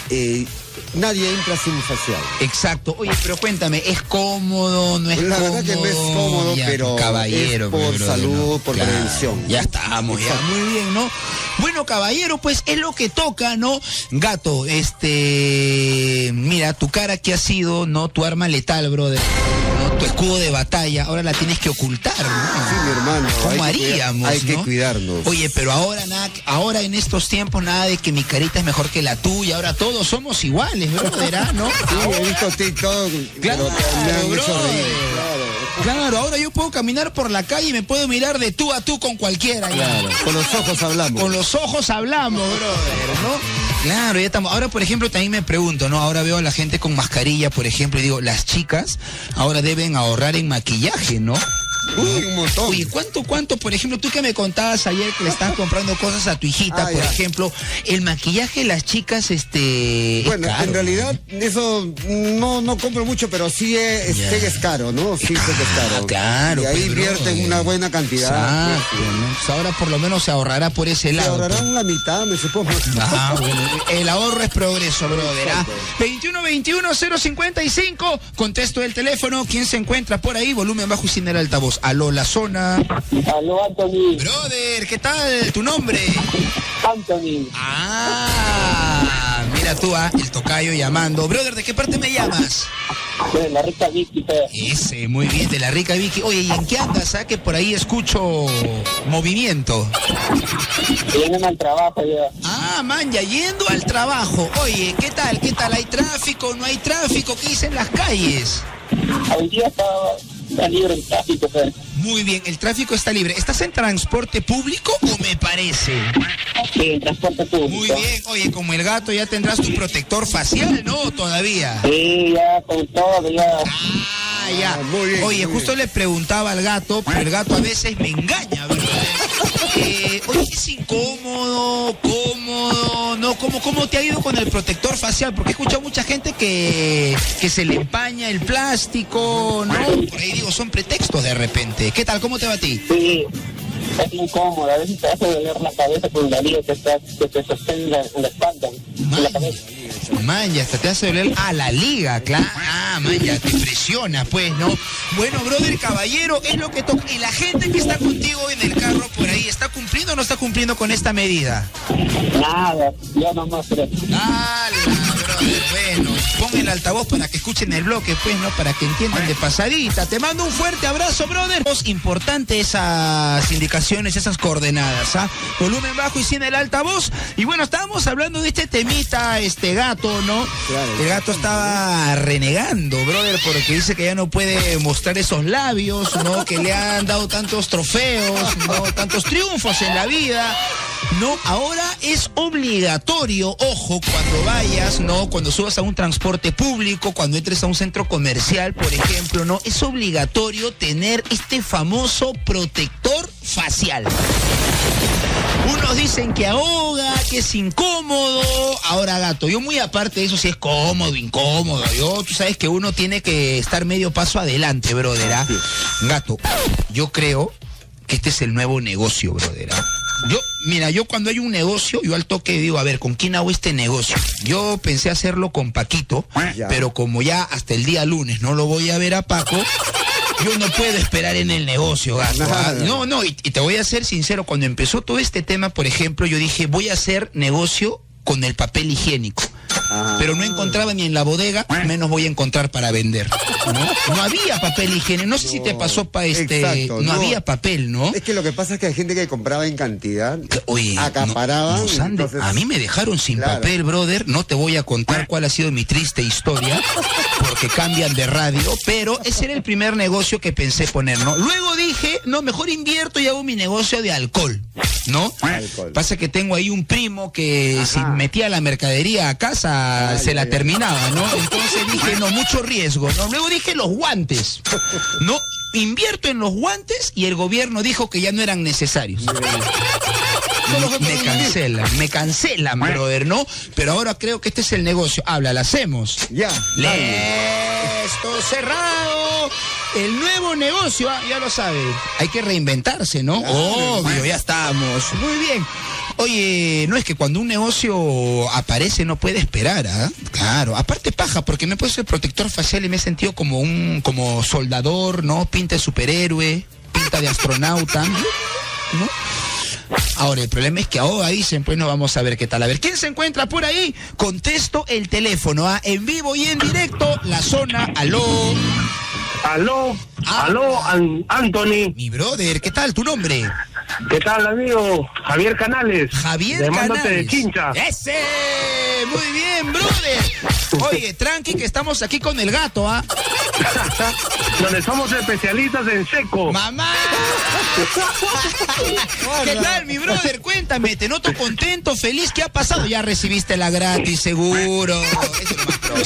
eh, nadie entra sin facial. Exacto. Oye, pero cuéntame, ¿es cómodo? ¿No es La cómodo? verdad que no es cómodo, Ya, pero caballero, es por salud, ¿no? por prevención. Ya estamos, ya. Muy bien, ¿no? Bueno, caballero, pues es lo que toca, ¿no? Gato, este. Mira, tu cara que ha sido, ¿no? Tu arma letal, brother. ¿no? tu escudo de batalla, ahora la tienes que ocultar, ¿no? Sí, mi hermano. ¿Cómo hay que cuidar- haríamos? hay que no? cuidarnos. Oye, pero ahora nada, ahora en estos tiempos nada de que mi carita es mejor que la tuya, ahora todos somos iguales, brother, ¿ah? ¿no? Sí, he visto TikTok, Claro, pero brother. ahora yo puedo caminar por la calle y me puedo mirar de tú a tú con cualquiera. ya. Claro, con los ojos hablamos. Con los ojos hablamos, brother, ¿no? Claro, ya estamos. Ahora, por ejemplo, también me pregunto, ¿no? Ahora veo a la gente con mascarilla, por ejemplo, y digo, las chicas ahora deben ahorrar en maquillaje, ¿no? Uy, un montón. Oye, ¿cuánto, cuánto, por ejemplo, tú que me contabas ayer que le estás comprando cosas a tu hijita, Ah, por ya. ejemplo, el maquillaje de las chicas, este. es Bueno, caro, en realidad eso no, no compro mucho, pero sí es, que es caro, ¿no? Sí es caro. Ah, claro, Y ahí pues, invierten una buena cantidad. Exacto, ¿no? Pues ahora por lo menos se ahorrará por ese Se lado. ahorrarán la mitad, me supongo. Ah, bueno, el ahorro es progreso, brother. ¿ah? 21-21-055, contesto el teléfono. ¿Quién se encuentra por ahí? Volumen bajo y sin el altavoz. Aló, la zona. Aló, Anthony. Brother, ¿qué tal? ¿Tu nombre? Anthony. Ah, mira tú, ah, el tocayo llamando. Brother, ¿de qué parte me llamas? De la rica Vicky. Ese, muy bien, de la rica Vicky. Oye, ¿y en qué andas? ah? Que por ahí escucho movimiento. Vienen al trabajo ya. Ah, man, ya yendo al trabajo. Oye, ¿qué tal? ¿Qué tal? ¿Hay tráfico? ¿No hay tráfico? ¿Qué dicen las calles? Hoy día está, está libre el tráfico. Muy bien, el tráfico está libre. ¿Estás en transporte público o me parece? Sí, el transporte público. Muy bien, oye, como el gato ya tendrás tu protector facial, ¿no? Todavía. Sí, ya con todo, ya. Ah, ya. Ah, muy bien, oye, muy justo le preguntaba al gato, pero el gato a veces me engaña, ¿verdad? Eh, oye, es incómodo, cómodo, ¿no? ¿Cómo, ¿Cómo te ha ido con el protector facial? Porque he escuchado mucha gente que, que se le empaña el plástico, ¿no? Por ahí digo, son pretextos de repente. ¿Qué tal? ¿Cómo te va a ti? Sí, es incómodo. A veces te hace doler la cabeza con la liga que, está, que te sostiene en la, en la espalda, en la cabeza. Man, ya hasta te hace doler a la liga, claro. Ah, man, ya te presiona, pues, ¿no? Bueno, brother, caballero, es lo que toca. ¿Y la gente que está contigo en el carro por ahí, está cumpliendo o no está cumpliendo con esta medida? Nada, yo nomás creo. ¡Hala, brother! Bueno, pon el altavoz para que escuchen el bloque, pues, ¿no? Para que entiendan de pasadita. Te mando un fuerte abrazo, brother. Es importante esas indicaciones, esas coordenadas, ¿ah? Volumen bajo y sin el altavoz. Y bueno, estábamos hablando de este temita, este gato, ¿no? Claro. El gato estaba renegando, brother, porque dice que ya no puede mostrar esos labios, ¿no? Que le han dado tantos trofeos, ¿no? Tantos triunfos en la vida. No, ahora es obligatorio, ojo, cuando vayas, ¿no? Cuando subas a un transporte público, cuando entres a un centro comercial, por ejemplo, ¿no? Es obligatorio tener este famoso protector facial. Unos dicen que ahoga, que es incómodo. Ahora, gato, yo muy aparte de eso, si es cómodo, incómodo. Yo, tú sabes que uno tiene que estar medio paso adelante, brother. ¿ah? Gato, yo creo que este es el nuevo negocio, brother. ¿ah? Yo, mira, yo cuando hay un negocio, yo al toque digo, a ver, ¿con quién hago este negocio? Yo pensé hacerlo con Paquito, Ya. pero como ya hasta el día lunes no lo voy a ver a Paco, yo no puedo esperar en el negocio, gato. ¿ah? No, no, y, y te voy a ser sincero, cuando empezó todo este tema, por ejemplo, yo dije, voy a hacer negocio con el papel higiénico. Ajá. Pero no encontraba ni en la bodega, menos voy a encontrar para vender. No, No había papel higiénico. No sé si te pasó para este. Exacto, no, no. había papel, ¿no? Es que lo que pasa es que hay gente que compraba en cantidad, Oye, acaparaban. entonces- a mí me dejaron sin Claro. papel, brother. No te voy a contar cuál ha sido mi triste historia, porque cambian de radio, pero ese era el primer negocio que pensé poner, ¿no? Luego dije, no, mejor invierto y hago mi negocio de alcohol, ¿no? Alcohol. Pasa que tengo ahí un primo que si metía la mercadería a casa, Ay, se la ay, terminaba, ¿no? Entonces dije, no, mucho riesgo, ¿no? Luego dije los guantes, ¿no? Invierto en los guantes y el gobierno dijo que ya no eran necesarios. Me cancelan, me cancelan, brother, ¿no? Pero ahora creo que este es el negocio. Habla, la hacemos. Ya. dale. Listo, cerrado. El nuevo negocio, ah, ya lo sabe. Hay que reinventarse, ¿no? Obvio, ya estamos. Muy bien. Oye, no es que cuando un negocio aparece no puede esperar, ¿ah? Claro. Aparte paja, porque me he puesto el protector facial y me he sentido como un, como soldador, ¿no? Pinta de superhéroe, pinta de astronauta, ¿no? Ahora, el problema es que ahora dicen, pues no vamos a ver qué tal. A ver, ¿quién se encuentra por ahí? Contesto el teléfono, ¿ah? En vivo y en directo, la zona, aló. Aló, aló, An- Anthony. Mi brother, ¿qué tal tu nombre? ¿Qué tal, amigo? Javier Canales. Javier Llamándote Canales. de Chincha. ¡Ese! Muy bien, brother. Oye, tranqui que estamos aquí con el gato, ¿ah? Donde somos especialistas en seco. ¡Mamá! ¿Qué tal, mi brother? Cuéntame, te noto contento, feliz. ¿Qué ha pasado? Ya recibiste la gratis, seguro.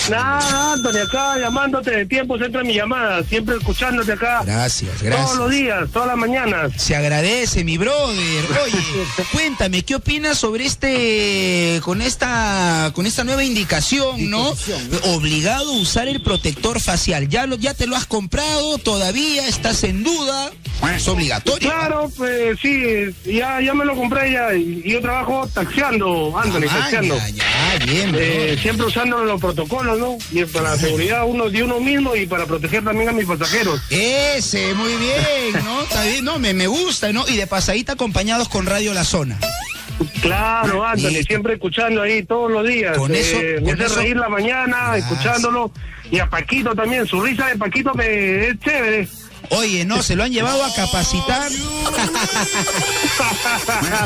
Nada, Anthony, acá llamándote de tiempo, entra mi llamada, siempre escuchándote acá. Gracias, gracias. Todos los días, todas las mañanas. Se agradece, mi brother. Oye, cuéntame, ¿qué opinas sobre este, con esta, con esta nueva indicación, no? Obligado a usar el protector facial. ¿Ya, lo, ¿Ya te lo has comprado? ¿Todavía estás en duda? Es obligatorio. Claro, pues sí, ya, ya me lo compré ya. Yo trabajo taxiando, Anthony, Ah, taxiando. ya, ya, bien, bro. Eh, siempre usando los protocolos, ¿no? Y para la seguridad uno de uno mismo y para proteger también a mis pasajeros. Ese, muy bien, ¿no? Está bien, no, me, me gusta, ¿no? Y de pasadita acompañados con Radio La Zona. Claro, Anthony, siempre escuchando ahí todos los días. Con eso- Eh, con me hace eso- reír la mañana, escuchándolo. Y a Paquito también, su risa de Paquito me es chévere. Oye, no, se lo han llevado a capacitar.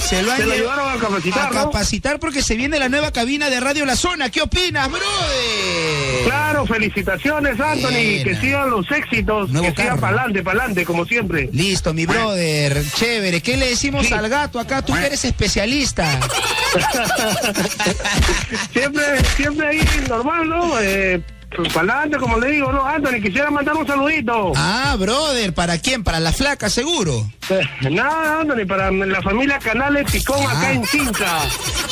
se lo han Se lo llevado llevaron a capacitar, a ¿no? capacitar porque se viene la nueva cabina de Radio La Zona. ¿Qué opinas, brother? Claro, felicitaciones, Anthony. Que sigan los éxitos, Nuevo que sigan carro. para adelante, para adelante, como siempre. Listo, mi brother. Chévere. ¿Qué le decimos Sí. al gato acá? Tú que eres especialista. siempre, siempre ahí, normal, ¿no? Eh, para adelante, como le digo, ¿no? Anthony, quisiera mandar un saludito. Ah, brother. ¿Para quién? Para la flaca, seguro. Eh, Nada, Anthony, para la familia Canales Picón acá Ah. en Chincha.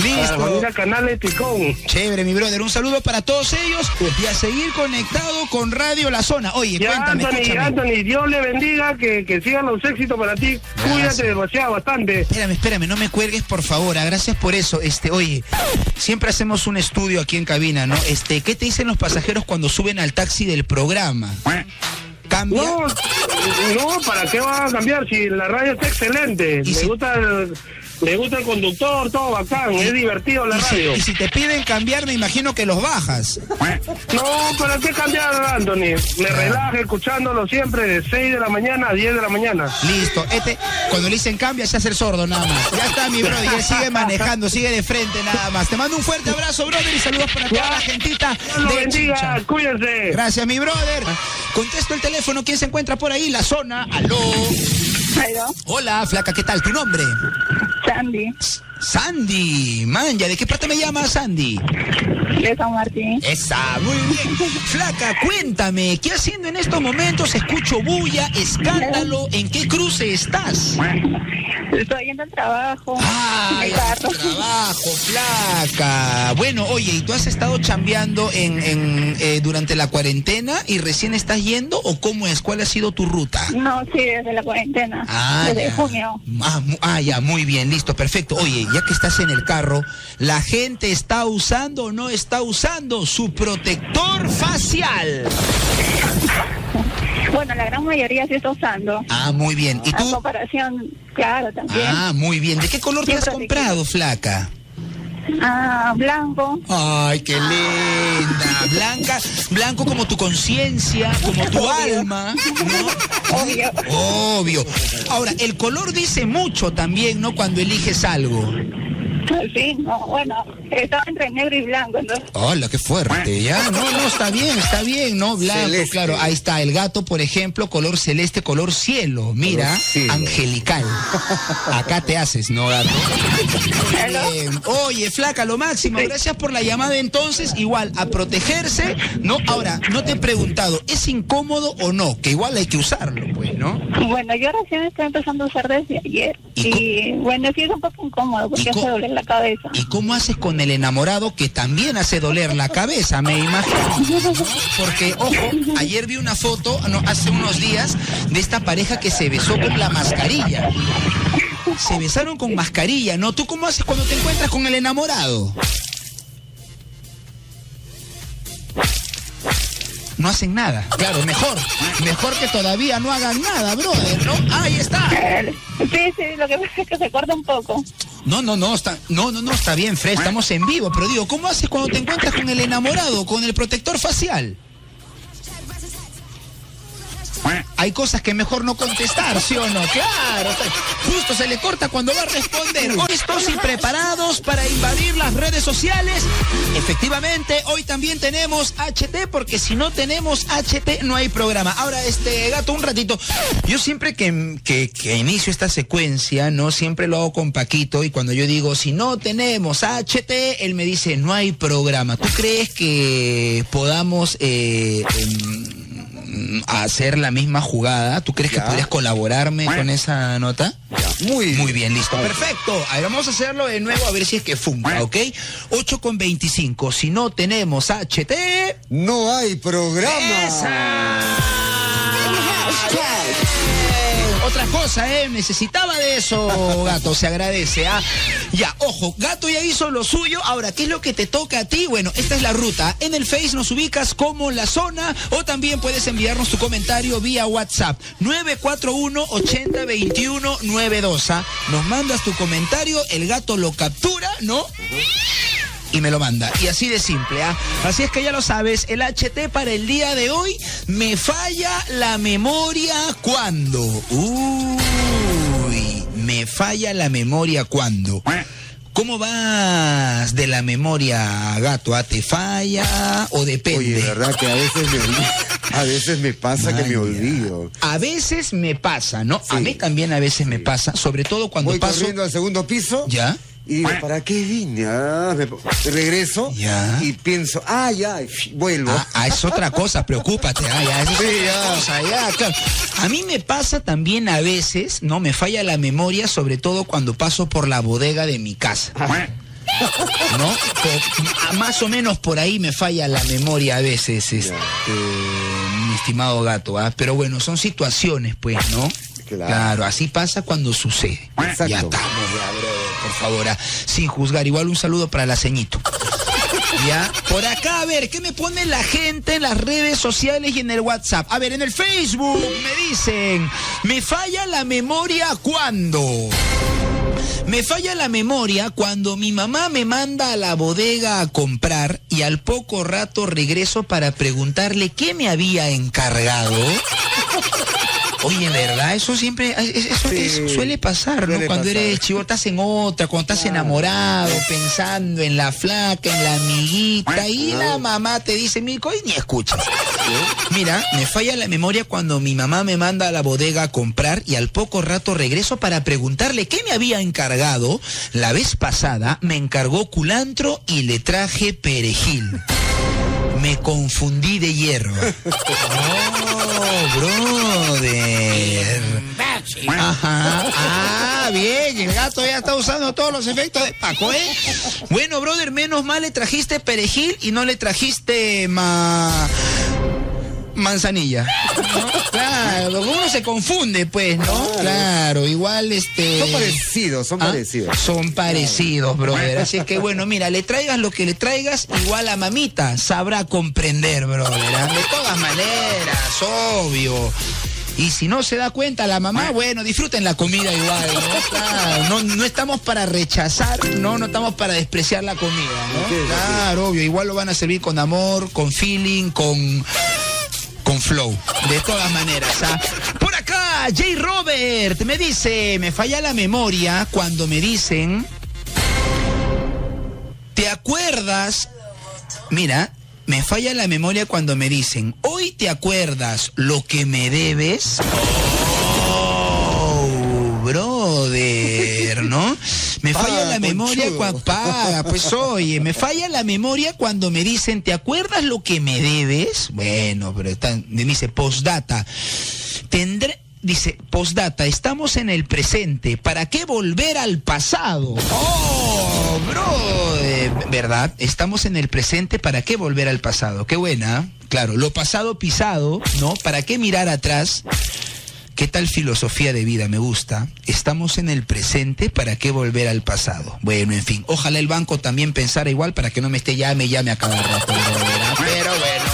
Listo. Para la familia Canales Picón. Chévere, mi brother. Un saludo para todos ellos y a seguir conectado con Radio La Zona. Oye, Ya, cuéntame, Anthony, escúchame. Anthony, Dios le bendiga, que, que sigan los éxitos para ti. Cuídate demasiado, bastante. Espérame, espérame, no me cuelgues, por favor. ah, Gracias por eso. Este, oye, siempre hacemos un estudio aquí en cabina, ¿no? Este, ¿qué te dicen los pasajeros cuando suben al taxi del programa? ¿Cambia? No, no, ¿para qué va a cambiar si la radio está excelente? ¿Y Le si- gusta el, le gusta el conductor, todo bacán, es divertido la radio. y si te piden cambiar, me imagino que los bajas. No, ¿para qué cambiar, Anthony? Me relaja escuchándolo siempre de 6 de la mañana a 10 de la mañana. Listo. Este, cuando le dicen cambia, se hace el sordo nada más. Ya está, mi brother. Y él sigue manejando, sigue de frente nada más. Te mando un fuerte abrazo, brother, y saludos para toda la gentita Dios de bendiga, Chincha. cuídense. Gracias, mi brother. Contesto el teléfono. ¿Quién se encuentra por ahí? La zona. Aló. Hola, flaca, ¿qué tal? ¿Tu nombre? Sandy, Sandy. Manja, ¿de qué parte me llamas, Sandy? de San Martín. Esa, muy bien. Flaca, cuéntame, ¿qué haciendo en estos momentos? Escucho bulla, escándalo. ¿En qué cruce estás? Estoy yendo al trabajo. Carro. trabajo, flaca. Bueno, oye, ¿y tú has estado chambeando en, en, eh, durante la cuarentena y recién estás yendo o cómo es? ¿Cuál ha sido tu ruta? No, sí, desde la cuarentena. Ah, desde ya. junio. Ah, ah, ya, muy bien, listo, perfecto. Oye, ya que estás en el carro, ¿la gente está usando o no está usando su protector facial? Bueno, la gran mayoría sí está usando. Ah, muy bien. ¿Y A tú? comparación, claro, también. Ah, muy bien. ¿De qué color te has comprado, flaca? Ah, blanco. Ay, qué linda. Blanca, blanco como tu conciencia, como tu alma, ¿no? Obvio. Obvio. Ahora, el color dice mucho también, ¿no? Cuando eliges algo. Sí, no, bueno, estaba entre negro y blanco, entonces. Hola, qué fuerte, ya. No, no, está bien, está bien, ¿no? Blanco, Celeste. claro. Ahí está, el gato, por ejemplo, color celeste, color cielo. Mira, Color cielo. angelical. Acá te haces, ¿no, gato? Bien. Oye, flaca, lo máximo. Gracias por la llamada entonces. Igual, a protegerse, ¿no? Ahora, no te he preguntado, ¿es incómodo o no? Que igual hay que usarlo, pues, ¿no? Bueno, yo recién estoy empezando a usar desde ayer. ¿Y Y, bueno, sí es un poco incómodo ¿Y porque hace doler cabeza. ¿Y cómo haces con el enamorado que también hace doler la cabeza, me imagino? ¿no? Porque, ojo, ayer vi una foto, no, hace unos días, de esta pareja que se besó con la mascarilla. Se besaron con mascarilla, ¿no? ¿Tú cómo haces cuando te encuentras con el enamorado? No hacen nada. Claro, mejor. Mejor que todavía no hagan nada, brother, ¿no? Ahí está. Sí, sí, lo que pasa es que se corta un poco. No, no, no, está, no, no, no, está bien, Fred, estamos en vivo, pero digo, ¿cómo haces cuando te encuentras con el enamorado, con el protector facial? Hay cosas que mejor no contestar, ¿sí o no? Claro, justo se le corta cuando va a responder. Listos y preparados para invadir las redes sociales. Efectivamente, hoy también tenemos HT, porque si no tenemos HT no hay programa. Ahora, este gato, un ratito. Yo siempre que, que, que inicio esta secuencia, ¿no? Siempre lo hago con Paquito y cuando yo digo, si no tenemos HT, él me dice, no hay programa. ¿Tú crees que podamos... Eh, hacer la misma jugada. ¿Tú crees que podrías colaborarme con esa nota? Muy, Muy bien, listo. Perfecto. A ver, vamos a hacerlo de nuevo a ver si es que funca, ¿ok? 8 con 25. Si no tenemos HT... No hay programa. Otra cosa, ¿eh? Necesitaba de eso, gato, se agradece, ¿ah? Ya, ojo, gato ya hizo lo suyo. Ahora, ¿qué es lo que te toca a ti? Bueno, esta es la ruta. En el Face nos ubicas como la zona o también puedes enviarnos tu comentario vía WhatsApp 941 80 21 92. ¿ah? Nos mandas tu comentario, el gato lo captura, ¿no? Y me lo manda. Y así de simple, ¿ah? Así es que ya lo sabes, el HT para el día de hoy me falla la memoria cuando. Uy, me falla la memoria cuando. ¿Cómo vas de la memoria, gato? ¿Ah, ¿Te falla o depende? Oye, verdad que a veces me, a veces me pasa que me olvido. A veces me pasa, ¿no? A mí también a veces me pasa, sobre todo cuando Voy paso... corriendo al segundo piso. ¿Ya? Y digo, ¿para qué vine? Ah, me, regreso y pienso, ah, ya, y vuelvo. Ah, ah, es otra cosa, preocúpate. Ah, ya, es Sí, otra ya. cosa, ya, claro. A mí me pasa también a veces, ¿no? Me falla la memoria, sobre todo cuando paso por la bodega de mi casa. ¿No? Más o menos por ahí me falla la memoria a veces, este, mi estimado gato, ¿ah? Pero bueno, son situaciones, pues, ¿no? Claro. así pasa cuando sucede. Ya estamos, ya, por favor, sin juzgar. Igual un saludo para la ceñito. Ya, por acá, a ver, ¿qué me pone la gente en las redes sociales y en el WhatsApp? A ver, en el Facebook me dicen, me falla la memoria cuando. Me falla la memoria cuando mi mamá me manda a la bodega a comprar y al poco rato regreso para preguntarle qué me había encargado. Oye, ¿verdad? Eso siempre, eso, eso suele pasar, ¿no? suele Cuando pasar. eres chivo, estás en otra, cuando estás enamorado, pensando en la flaca, en la amiguita, y la mamá te dice, mi y ni escuchas. Mira, me falla la memoria cuando mi mamá me manda a la bodega a comprar y al poco rato regreso para preguntarle qué me había encargado. La vez pasada me encargó culantro y le traje perejil. Me confundí de hierba. Oh, brother. Ajá. Ah, bien, el gato ya está usando todos los efectos de Paco, ¿eh? Bueno, brother, menos mal le trajiste perejil y no le trajiste ma... manzanilla. ¿no? Claro, uno se confunde, pues, ¿no? Claro, igual este. Son parecidos, son ¿Ah? parecidos. Son parecidos, brother. Así es que bueno, mira, le traigas lo que le traigas, igual a mamita sabrá comprender, brother. ¿ah? De todas maneras, obvio. Y si no se da cuenta la mamá, bueno, disfruten la comida igual, ¿no? Claro, no, no estamos para rechazar, no, no estamos para despreciar la comida, ¿no? Claro, obvio, igual lo van a servir con amor, con feeling, con flow. De todas maneras, ¿ah? Por acá, J. Robert me dice, me falla la memoria cuando me dicen, ¿te acuerdas? Mira, me falla la memoria cuando me dicen, hoy te acuerdas lo que me debes. Oh, brother, ¿no? Me falla la memoria cuando paga, pues oye, me falla la memoria cuando me dicen, ¿te acuerdas lo que me debes? Bueno, pero está- me dice postdata. Tendré Dice, postdata, estamos en el presente, ¿para qué volver al pasado? Oh, bro, ¿verdad? Estamos en el presente, ¿para qué volver al pasado? Qué buena, claro, lo pasado pisado, ¿no? ¿Para qué mirar atrás? ¿Qué tal filosofía de vida? Me gusta. Estamos en el presente, ¿para qué volver al pasado? Bueno, en fin, ojalá el banco también pensara igual para que no me esté llame, llame a cada rato. Pero bueno,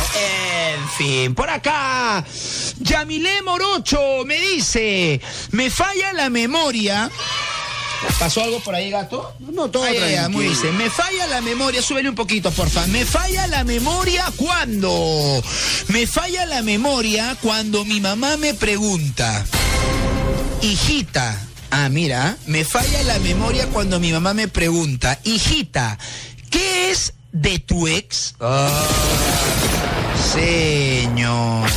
en fin, por acá, Yamilé Morocho me dice, me falla la memoria ¿Pasó algo por ahí, gato? No, todo Ay, muy dice, me falla la memoria, súbele un poquito, porfa. Me falla la memoria cuando. Me falla la memoria cuando mi mamá me pregunta, hijita. Ah, mira, me falla la memoria cuando mi mamá me pregunta, hijita, ¿qué es de tu ex? Ah, señor,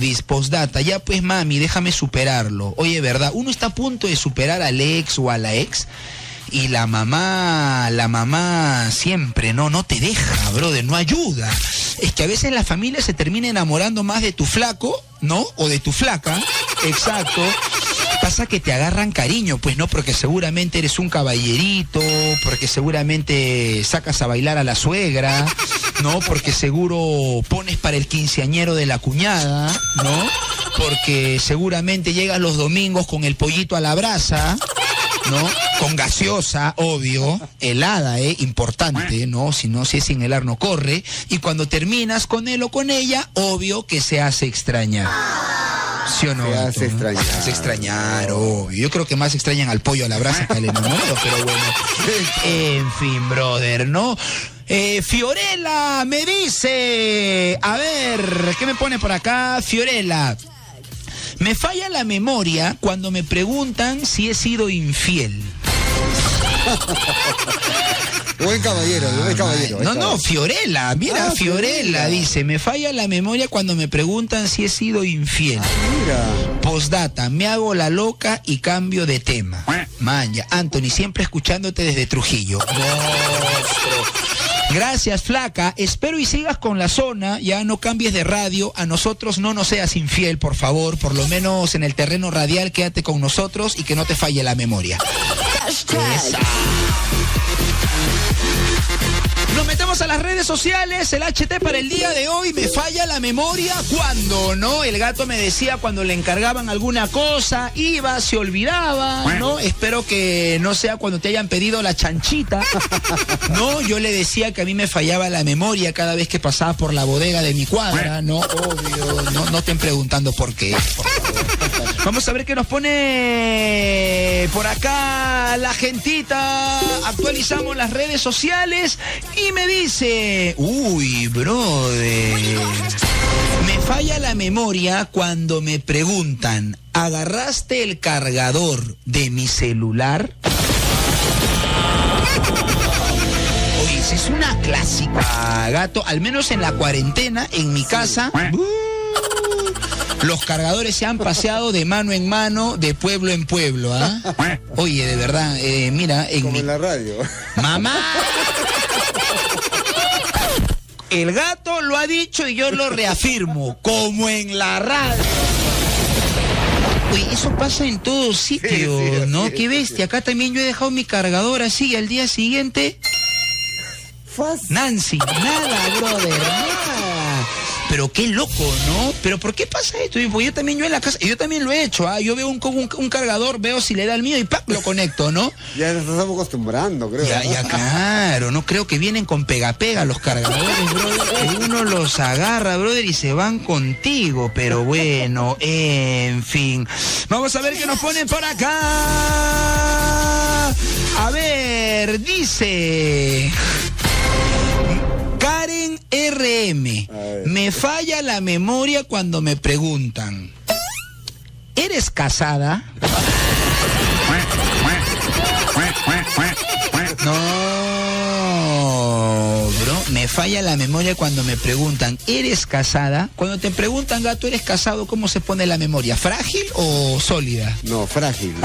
dispostdata, ya pues mami, déjame superarlo. Oye, ¿verdad? Uno está a punto de superar al ex o a la ex y la mamá, la mamá siempre, no, no te deja, brother, no ayuda. Es que a veces la familia se termina enamorando más de tu flaco, ¿no? O de tu flaca, exacto. Pasa que te agarran cariño, pues no, porque seguramente eres un caballerito, porque seguramente sacas a bailar a la suegra, ¿no? Porque seguro pones para el quinceañero de la cuñada, ¿no? Porque seguramente llegas los domingos con el pollito a la brasa, ¿no? Con gaseosa, obvio, helada, ¿eh? Importante, ¿no? Si no, si es sin helar no corre. Y cuando terminas con él o con ella, obvio que se hace extrañar. ¿Sí o no? Se hace extrañar. Se hace extrañar, obvio. Yo creo que más extrañan al pollo a la brasa que al enamorado, pero bueno. En fin, brother, ¿no? Eh, Fiorella me dice, a ver, ¿qué me pone por acá? Fiorella, me falla la memoria cuando me preguntan si he sido infiel. Buen caballero, buen caballero. No, no. Fiorella, mira, Ah, Fiorella dice, me falla la memoria cuando me preguntan si he sido infiel. Mira. Postdata, me hago la loca y cambio de tema. Maña, Anthony, siempre escuchándote desde Trujillo. Monstruo. Gracias, flaca. Espero y sigas con la zona. Ya no cambies de radio. A nosotros no nos seas infiel, por favor. Por lo menos en el terreno radial, quédate con nosotros y que no te falle la memoria. Nos metemos a las redes sociales, el HT para el día de hoy, me falla la memoria cuando, ¿no? El gato me decía cuando le encargaban alguna cosa, iba, se olvidaba, ¿no? Espero que no sea cuando te hayan pedido la chanchita, ¿no? Yo le decía que a mí me fallaba la memoria cada vez que pasaba por la bodega de mi cuadra, ¿no? Obvio, no, no estén preguntando por qué, por favor. Vamos a ver qué nos pone por acá la gentita. Actualizamos las redes sociales y me dice, uy, brother, me falla la memoria cuando me preguntan, ¿agarraste el cargador de mi celular? Oye, es una clásica, gato, al menos en la cuarentena, en mi casa. uh, los cargadores se han paseado de mano en mano, de pueblo en pueblo, ¿ah? Oye, de verdad, eh, mira, en Como mi... en la radio. ¡Mamá! El gato lo ha dicho y yo lo reafirmo, como en la radio. Oye, eso pasa en todos sitios, Sí, sí, ¿no? Qué bestia. Acá también yo he dejado mi cargador así y al día siguiente, Fácil. Nancy, nada, brother, nada. Pero qué loco, ¿no? Pero ¿por qué pasa esto? Y, pues, yo también, yo en la casa, yo también lo he hecho, ¿ah? Yo veo un, un, un cargador, veo si le da el mío y ¡pac! lo conecto, ¿no? Ya nos estamos acostumbrando, creo. Ya, ¿no? ya, claro, no creo que vienen con pega-pega los cargadores, brother. que Uno los agarra, brother, y se van contigo, pero bueno, en fin. Vamos a ver qué nos ponen por acá. A ver, dice. RM, me falla la memoria cuando me preguntan, ¿eres casada? No, bro, me falla la memoria cuando me preguntan, ¿eres casada? Cuando te preguntan, gato, ¿eres casado? ¿Cómo se pone la memoria? ¿Frágil o sólida? No, frágil.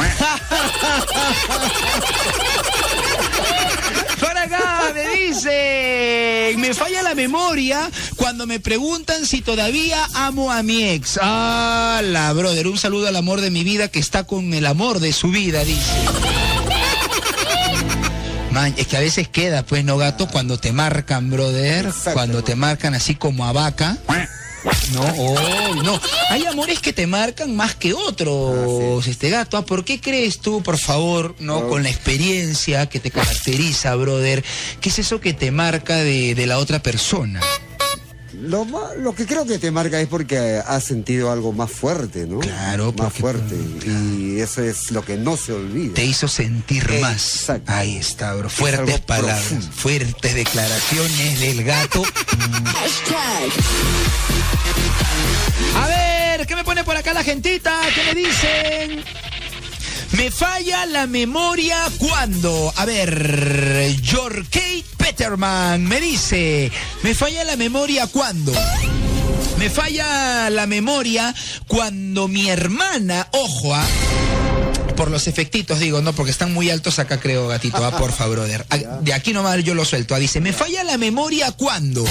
Me dice, me falla la memoria cuando me preguntan si todavía amo a mi ex. Ah, la brother, un saludo al amor de mi vida que está con el amor de su vida, dice. Man, es que a veces queda, pues, no gato, cuando te marcan, brother, cuando te marcan así como a vaca. No, oh, no. Hay amores que te marcan más que otros, este gato. Ah, ¿Por qué crees tú, por favor, no, No. con la experiencia que te caracteriza, brother? ¿Qué es eso que te marca de, de la otra persona? Lo, lo que creo que te marca es porque has sentido algo más fuerte, ¿no? Claro, Más fuerte. Y eso es lo que no se olvida. Te hizo sentir más. Ahí está, bro. Fuertes algo palabras, profundo. fuertes declaraciones del gato. A ver, ¿qué me pone por acá la gentita? ¿Qué me dicen? Me falla la memoria cuando. A ver, Kate Peterman me dice. Me falla la memoria cuando. Me falla la memoria cuando mi hermana, ojo, ah, por los efectitos digo, no, porque están muy altos acá creo, gatito, ah, porfa, brother. Ah, De aquí nomás yo lo suelto. Ah, dice, me falla la memoria cuando.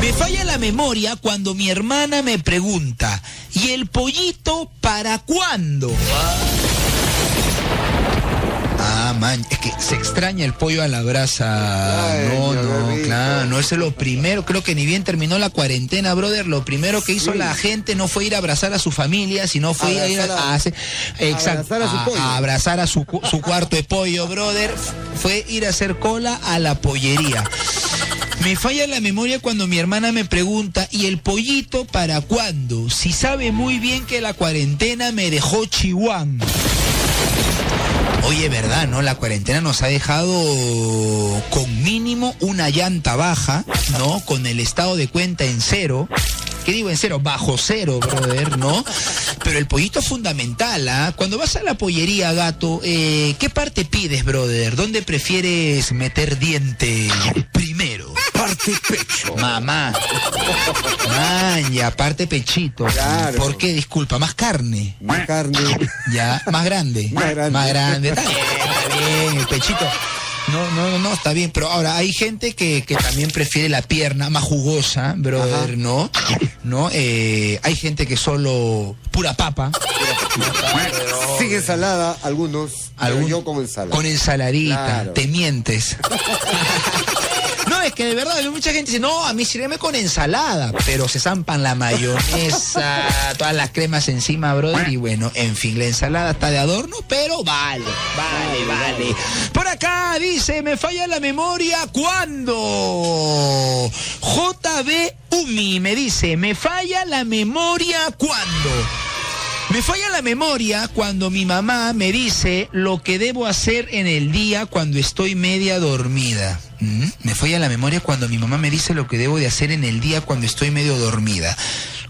Me falla la memoria cuando mi hermana me pregunta, ¿y el pollito para cuándo? Es que se extraña el pollo a la brasa. no, no, claro, no, eso es lo primero. Creo que ni bien terminó la cuarentena, brother. Lo primero que hizo la gente no fue ir a abrazar a su familia, sino fue ir a, Abrazar a- a hacer- exacto, abrazar a su pollo. a abrazar a su, cu- su cuarto de pollo, brother. Fue ir a hacer cola a la pollería. Me falla la memoria cuando mi hermana me pregunta, ¿y el pollito para cuándo? Si sabe muy bien que la cuarentena me dejó chihuán. Oye, verdad, ¿no? La cuarentena nos ha dejado con mínimo una llanta baja, ¿no? Con el estado de cuenta en cero. ¿Qué digo en cero? Bajo cero, brother, ¿no? Pero el pollito es fundamental, ¿ah? Cuando vas a la pollería, gato, eh, ¿qué parte pides, brother? ¿Dónde prefieres meter diente primero? Parte pecho. Mamá. Maña, parte pechito. Claro. ¿Por qué? Disculpa, más carne. Más carne. Ya, más grande. Más grande. Más grande. Está bien, está bien, el pechito. No, no, no, no, está bien. Pero ahora hay gente que, que también prefiere la pierna más jugosa, brother, ¿no? ¿No? Eh, hay gente que solo pura papa. Sin ensalada, algunos. pero Algún- yo con ensalada. Con ensaladita. Claro. Te mientes. Es que de verdad, mucha gente dice, no, a mí sírveme con ensalada, pero se zampan la mayonesa, todas las cremas encima, brother, y bueno, en fin, la ensalada está de adorno, pero vale, vale, vale. Por acá dice, me falla la memoria cuando JB Umi me dice, me falla la memoria cuando me falla la memoria cuando mi mamá me dice lo que debo hacer en el día cuando estoy media dormida. ¿Mm? Me falla la memoria cuando mi mamá me dice lo que debo de hacer en el día cuando estoy medio dormida.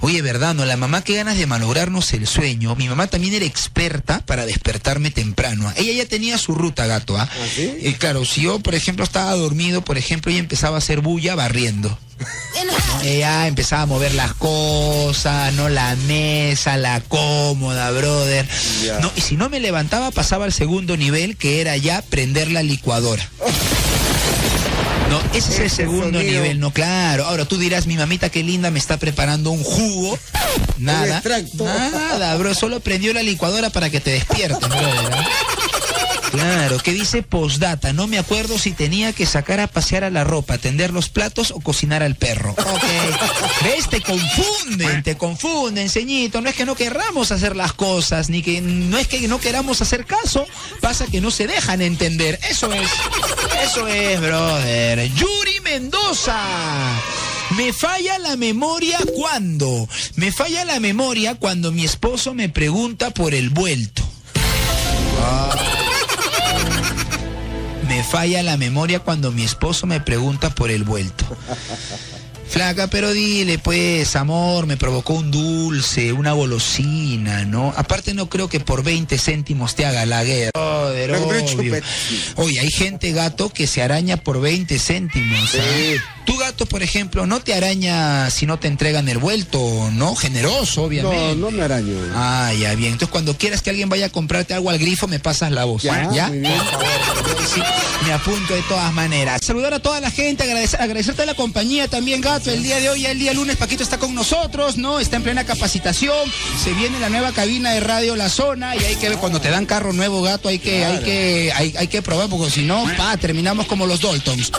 Oye, verdad, no, la mamá qué ganas de malograrnos el sueño. Mi mamá también era experta para despertarme temprano. Ella ya tenía su ruta, gato, ¿ah? Y claro, si yo, por ejemplo, estaba dormido, por ejemplo, ella empezaba a hacer bulla barriendo. Ella empezaba a mover las cosas, no la mesa, la cómoda, brother. No, y si no me levantaba, pasaba al segundo nivel, que era ya prender la licuadora. No, ese es el segundo sonido. nivel, no, claro. Ahora tú dirás, mi mamita qué linda me está preparando un jugo. Nada. Nada, bro. Solo prendió la licuadora para que te despiertes, brother. ¿Ah? Claro, que dice postdata. No me acuerdo si tenía que sacar a pasear a la ropa, tender los platos o cocinar al perro. Ok. ¿Ves? Te confunden, te confunden, ceñito. No es que no querramos hacer las cosas, ni que no es que no queramos hacer caso. Pasa que no se dejan entender. Eso es. Eso es, brother. Yuri Mendoza. Me falla la memoria cuando. Me falla la memoria cuando mi esposo me pregunta por el vuelto. Me falla la memoria cuando mi esposo me pregunta por el vuelto. Flaca, pero dile, pues, amor, me provocó un dulce, una golosina, ¿no? Aparte no creo que por 20 céntimos te haga la guerra. Joder, obvio. Oye, hay gente, gato, que se araña por 20 céntimos. ¿ah? Sí. Tu gato, por ejemplo, no te araña si no te entregan el vuelto, ¿no? Generoso, obviamente. No, no me araño. Ah, ya, bien. Entonces, cuando quieras que alguien vaya a comprarte algo al grifo, me pasas la voz. Ya, ¿Ya? muy bien. Yo sí me apunto de todas maneras. Saludar a toda la gente, agradecer, agradecerte la compañía también, Gato. El día de hoy, el día lunes, Paquito está con nosotros, ¿no? Está en plena capacitación. Se viene la nueva cabina de Radio La Zona y hay que ver, cuando te dan carro nuevo, Gato, hay que, hay que, hay, hay que probar, porque si no, pa, terminamos como los Daltons.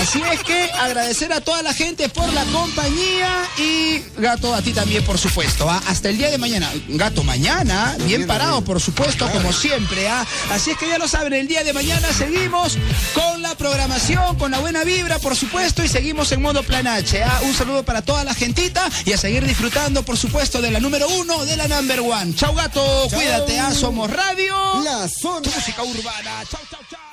Así es que agradecer a toda la gente por la compañía y Gato a ti también por supuesto. ¿ah? Hasta el día de mañana. Gato mañana, bien parado por supuesto como siempre. ¿ah? Así es que ya lo saben, el día de mañana seguimos con la programación. con la buena vibra, por supuesto, y seguimos en modo plan Un saludo para toda la gentita y a seguir disfrutando, por supuesto, de la número uno, de la number one. Chau gato, Chau. cuídate, ¿ah? somos Radio. La zona. Música urbana. Chau, chau, chau.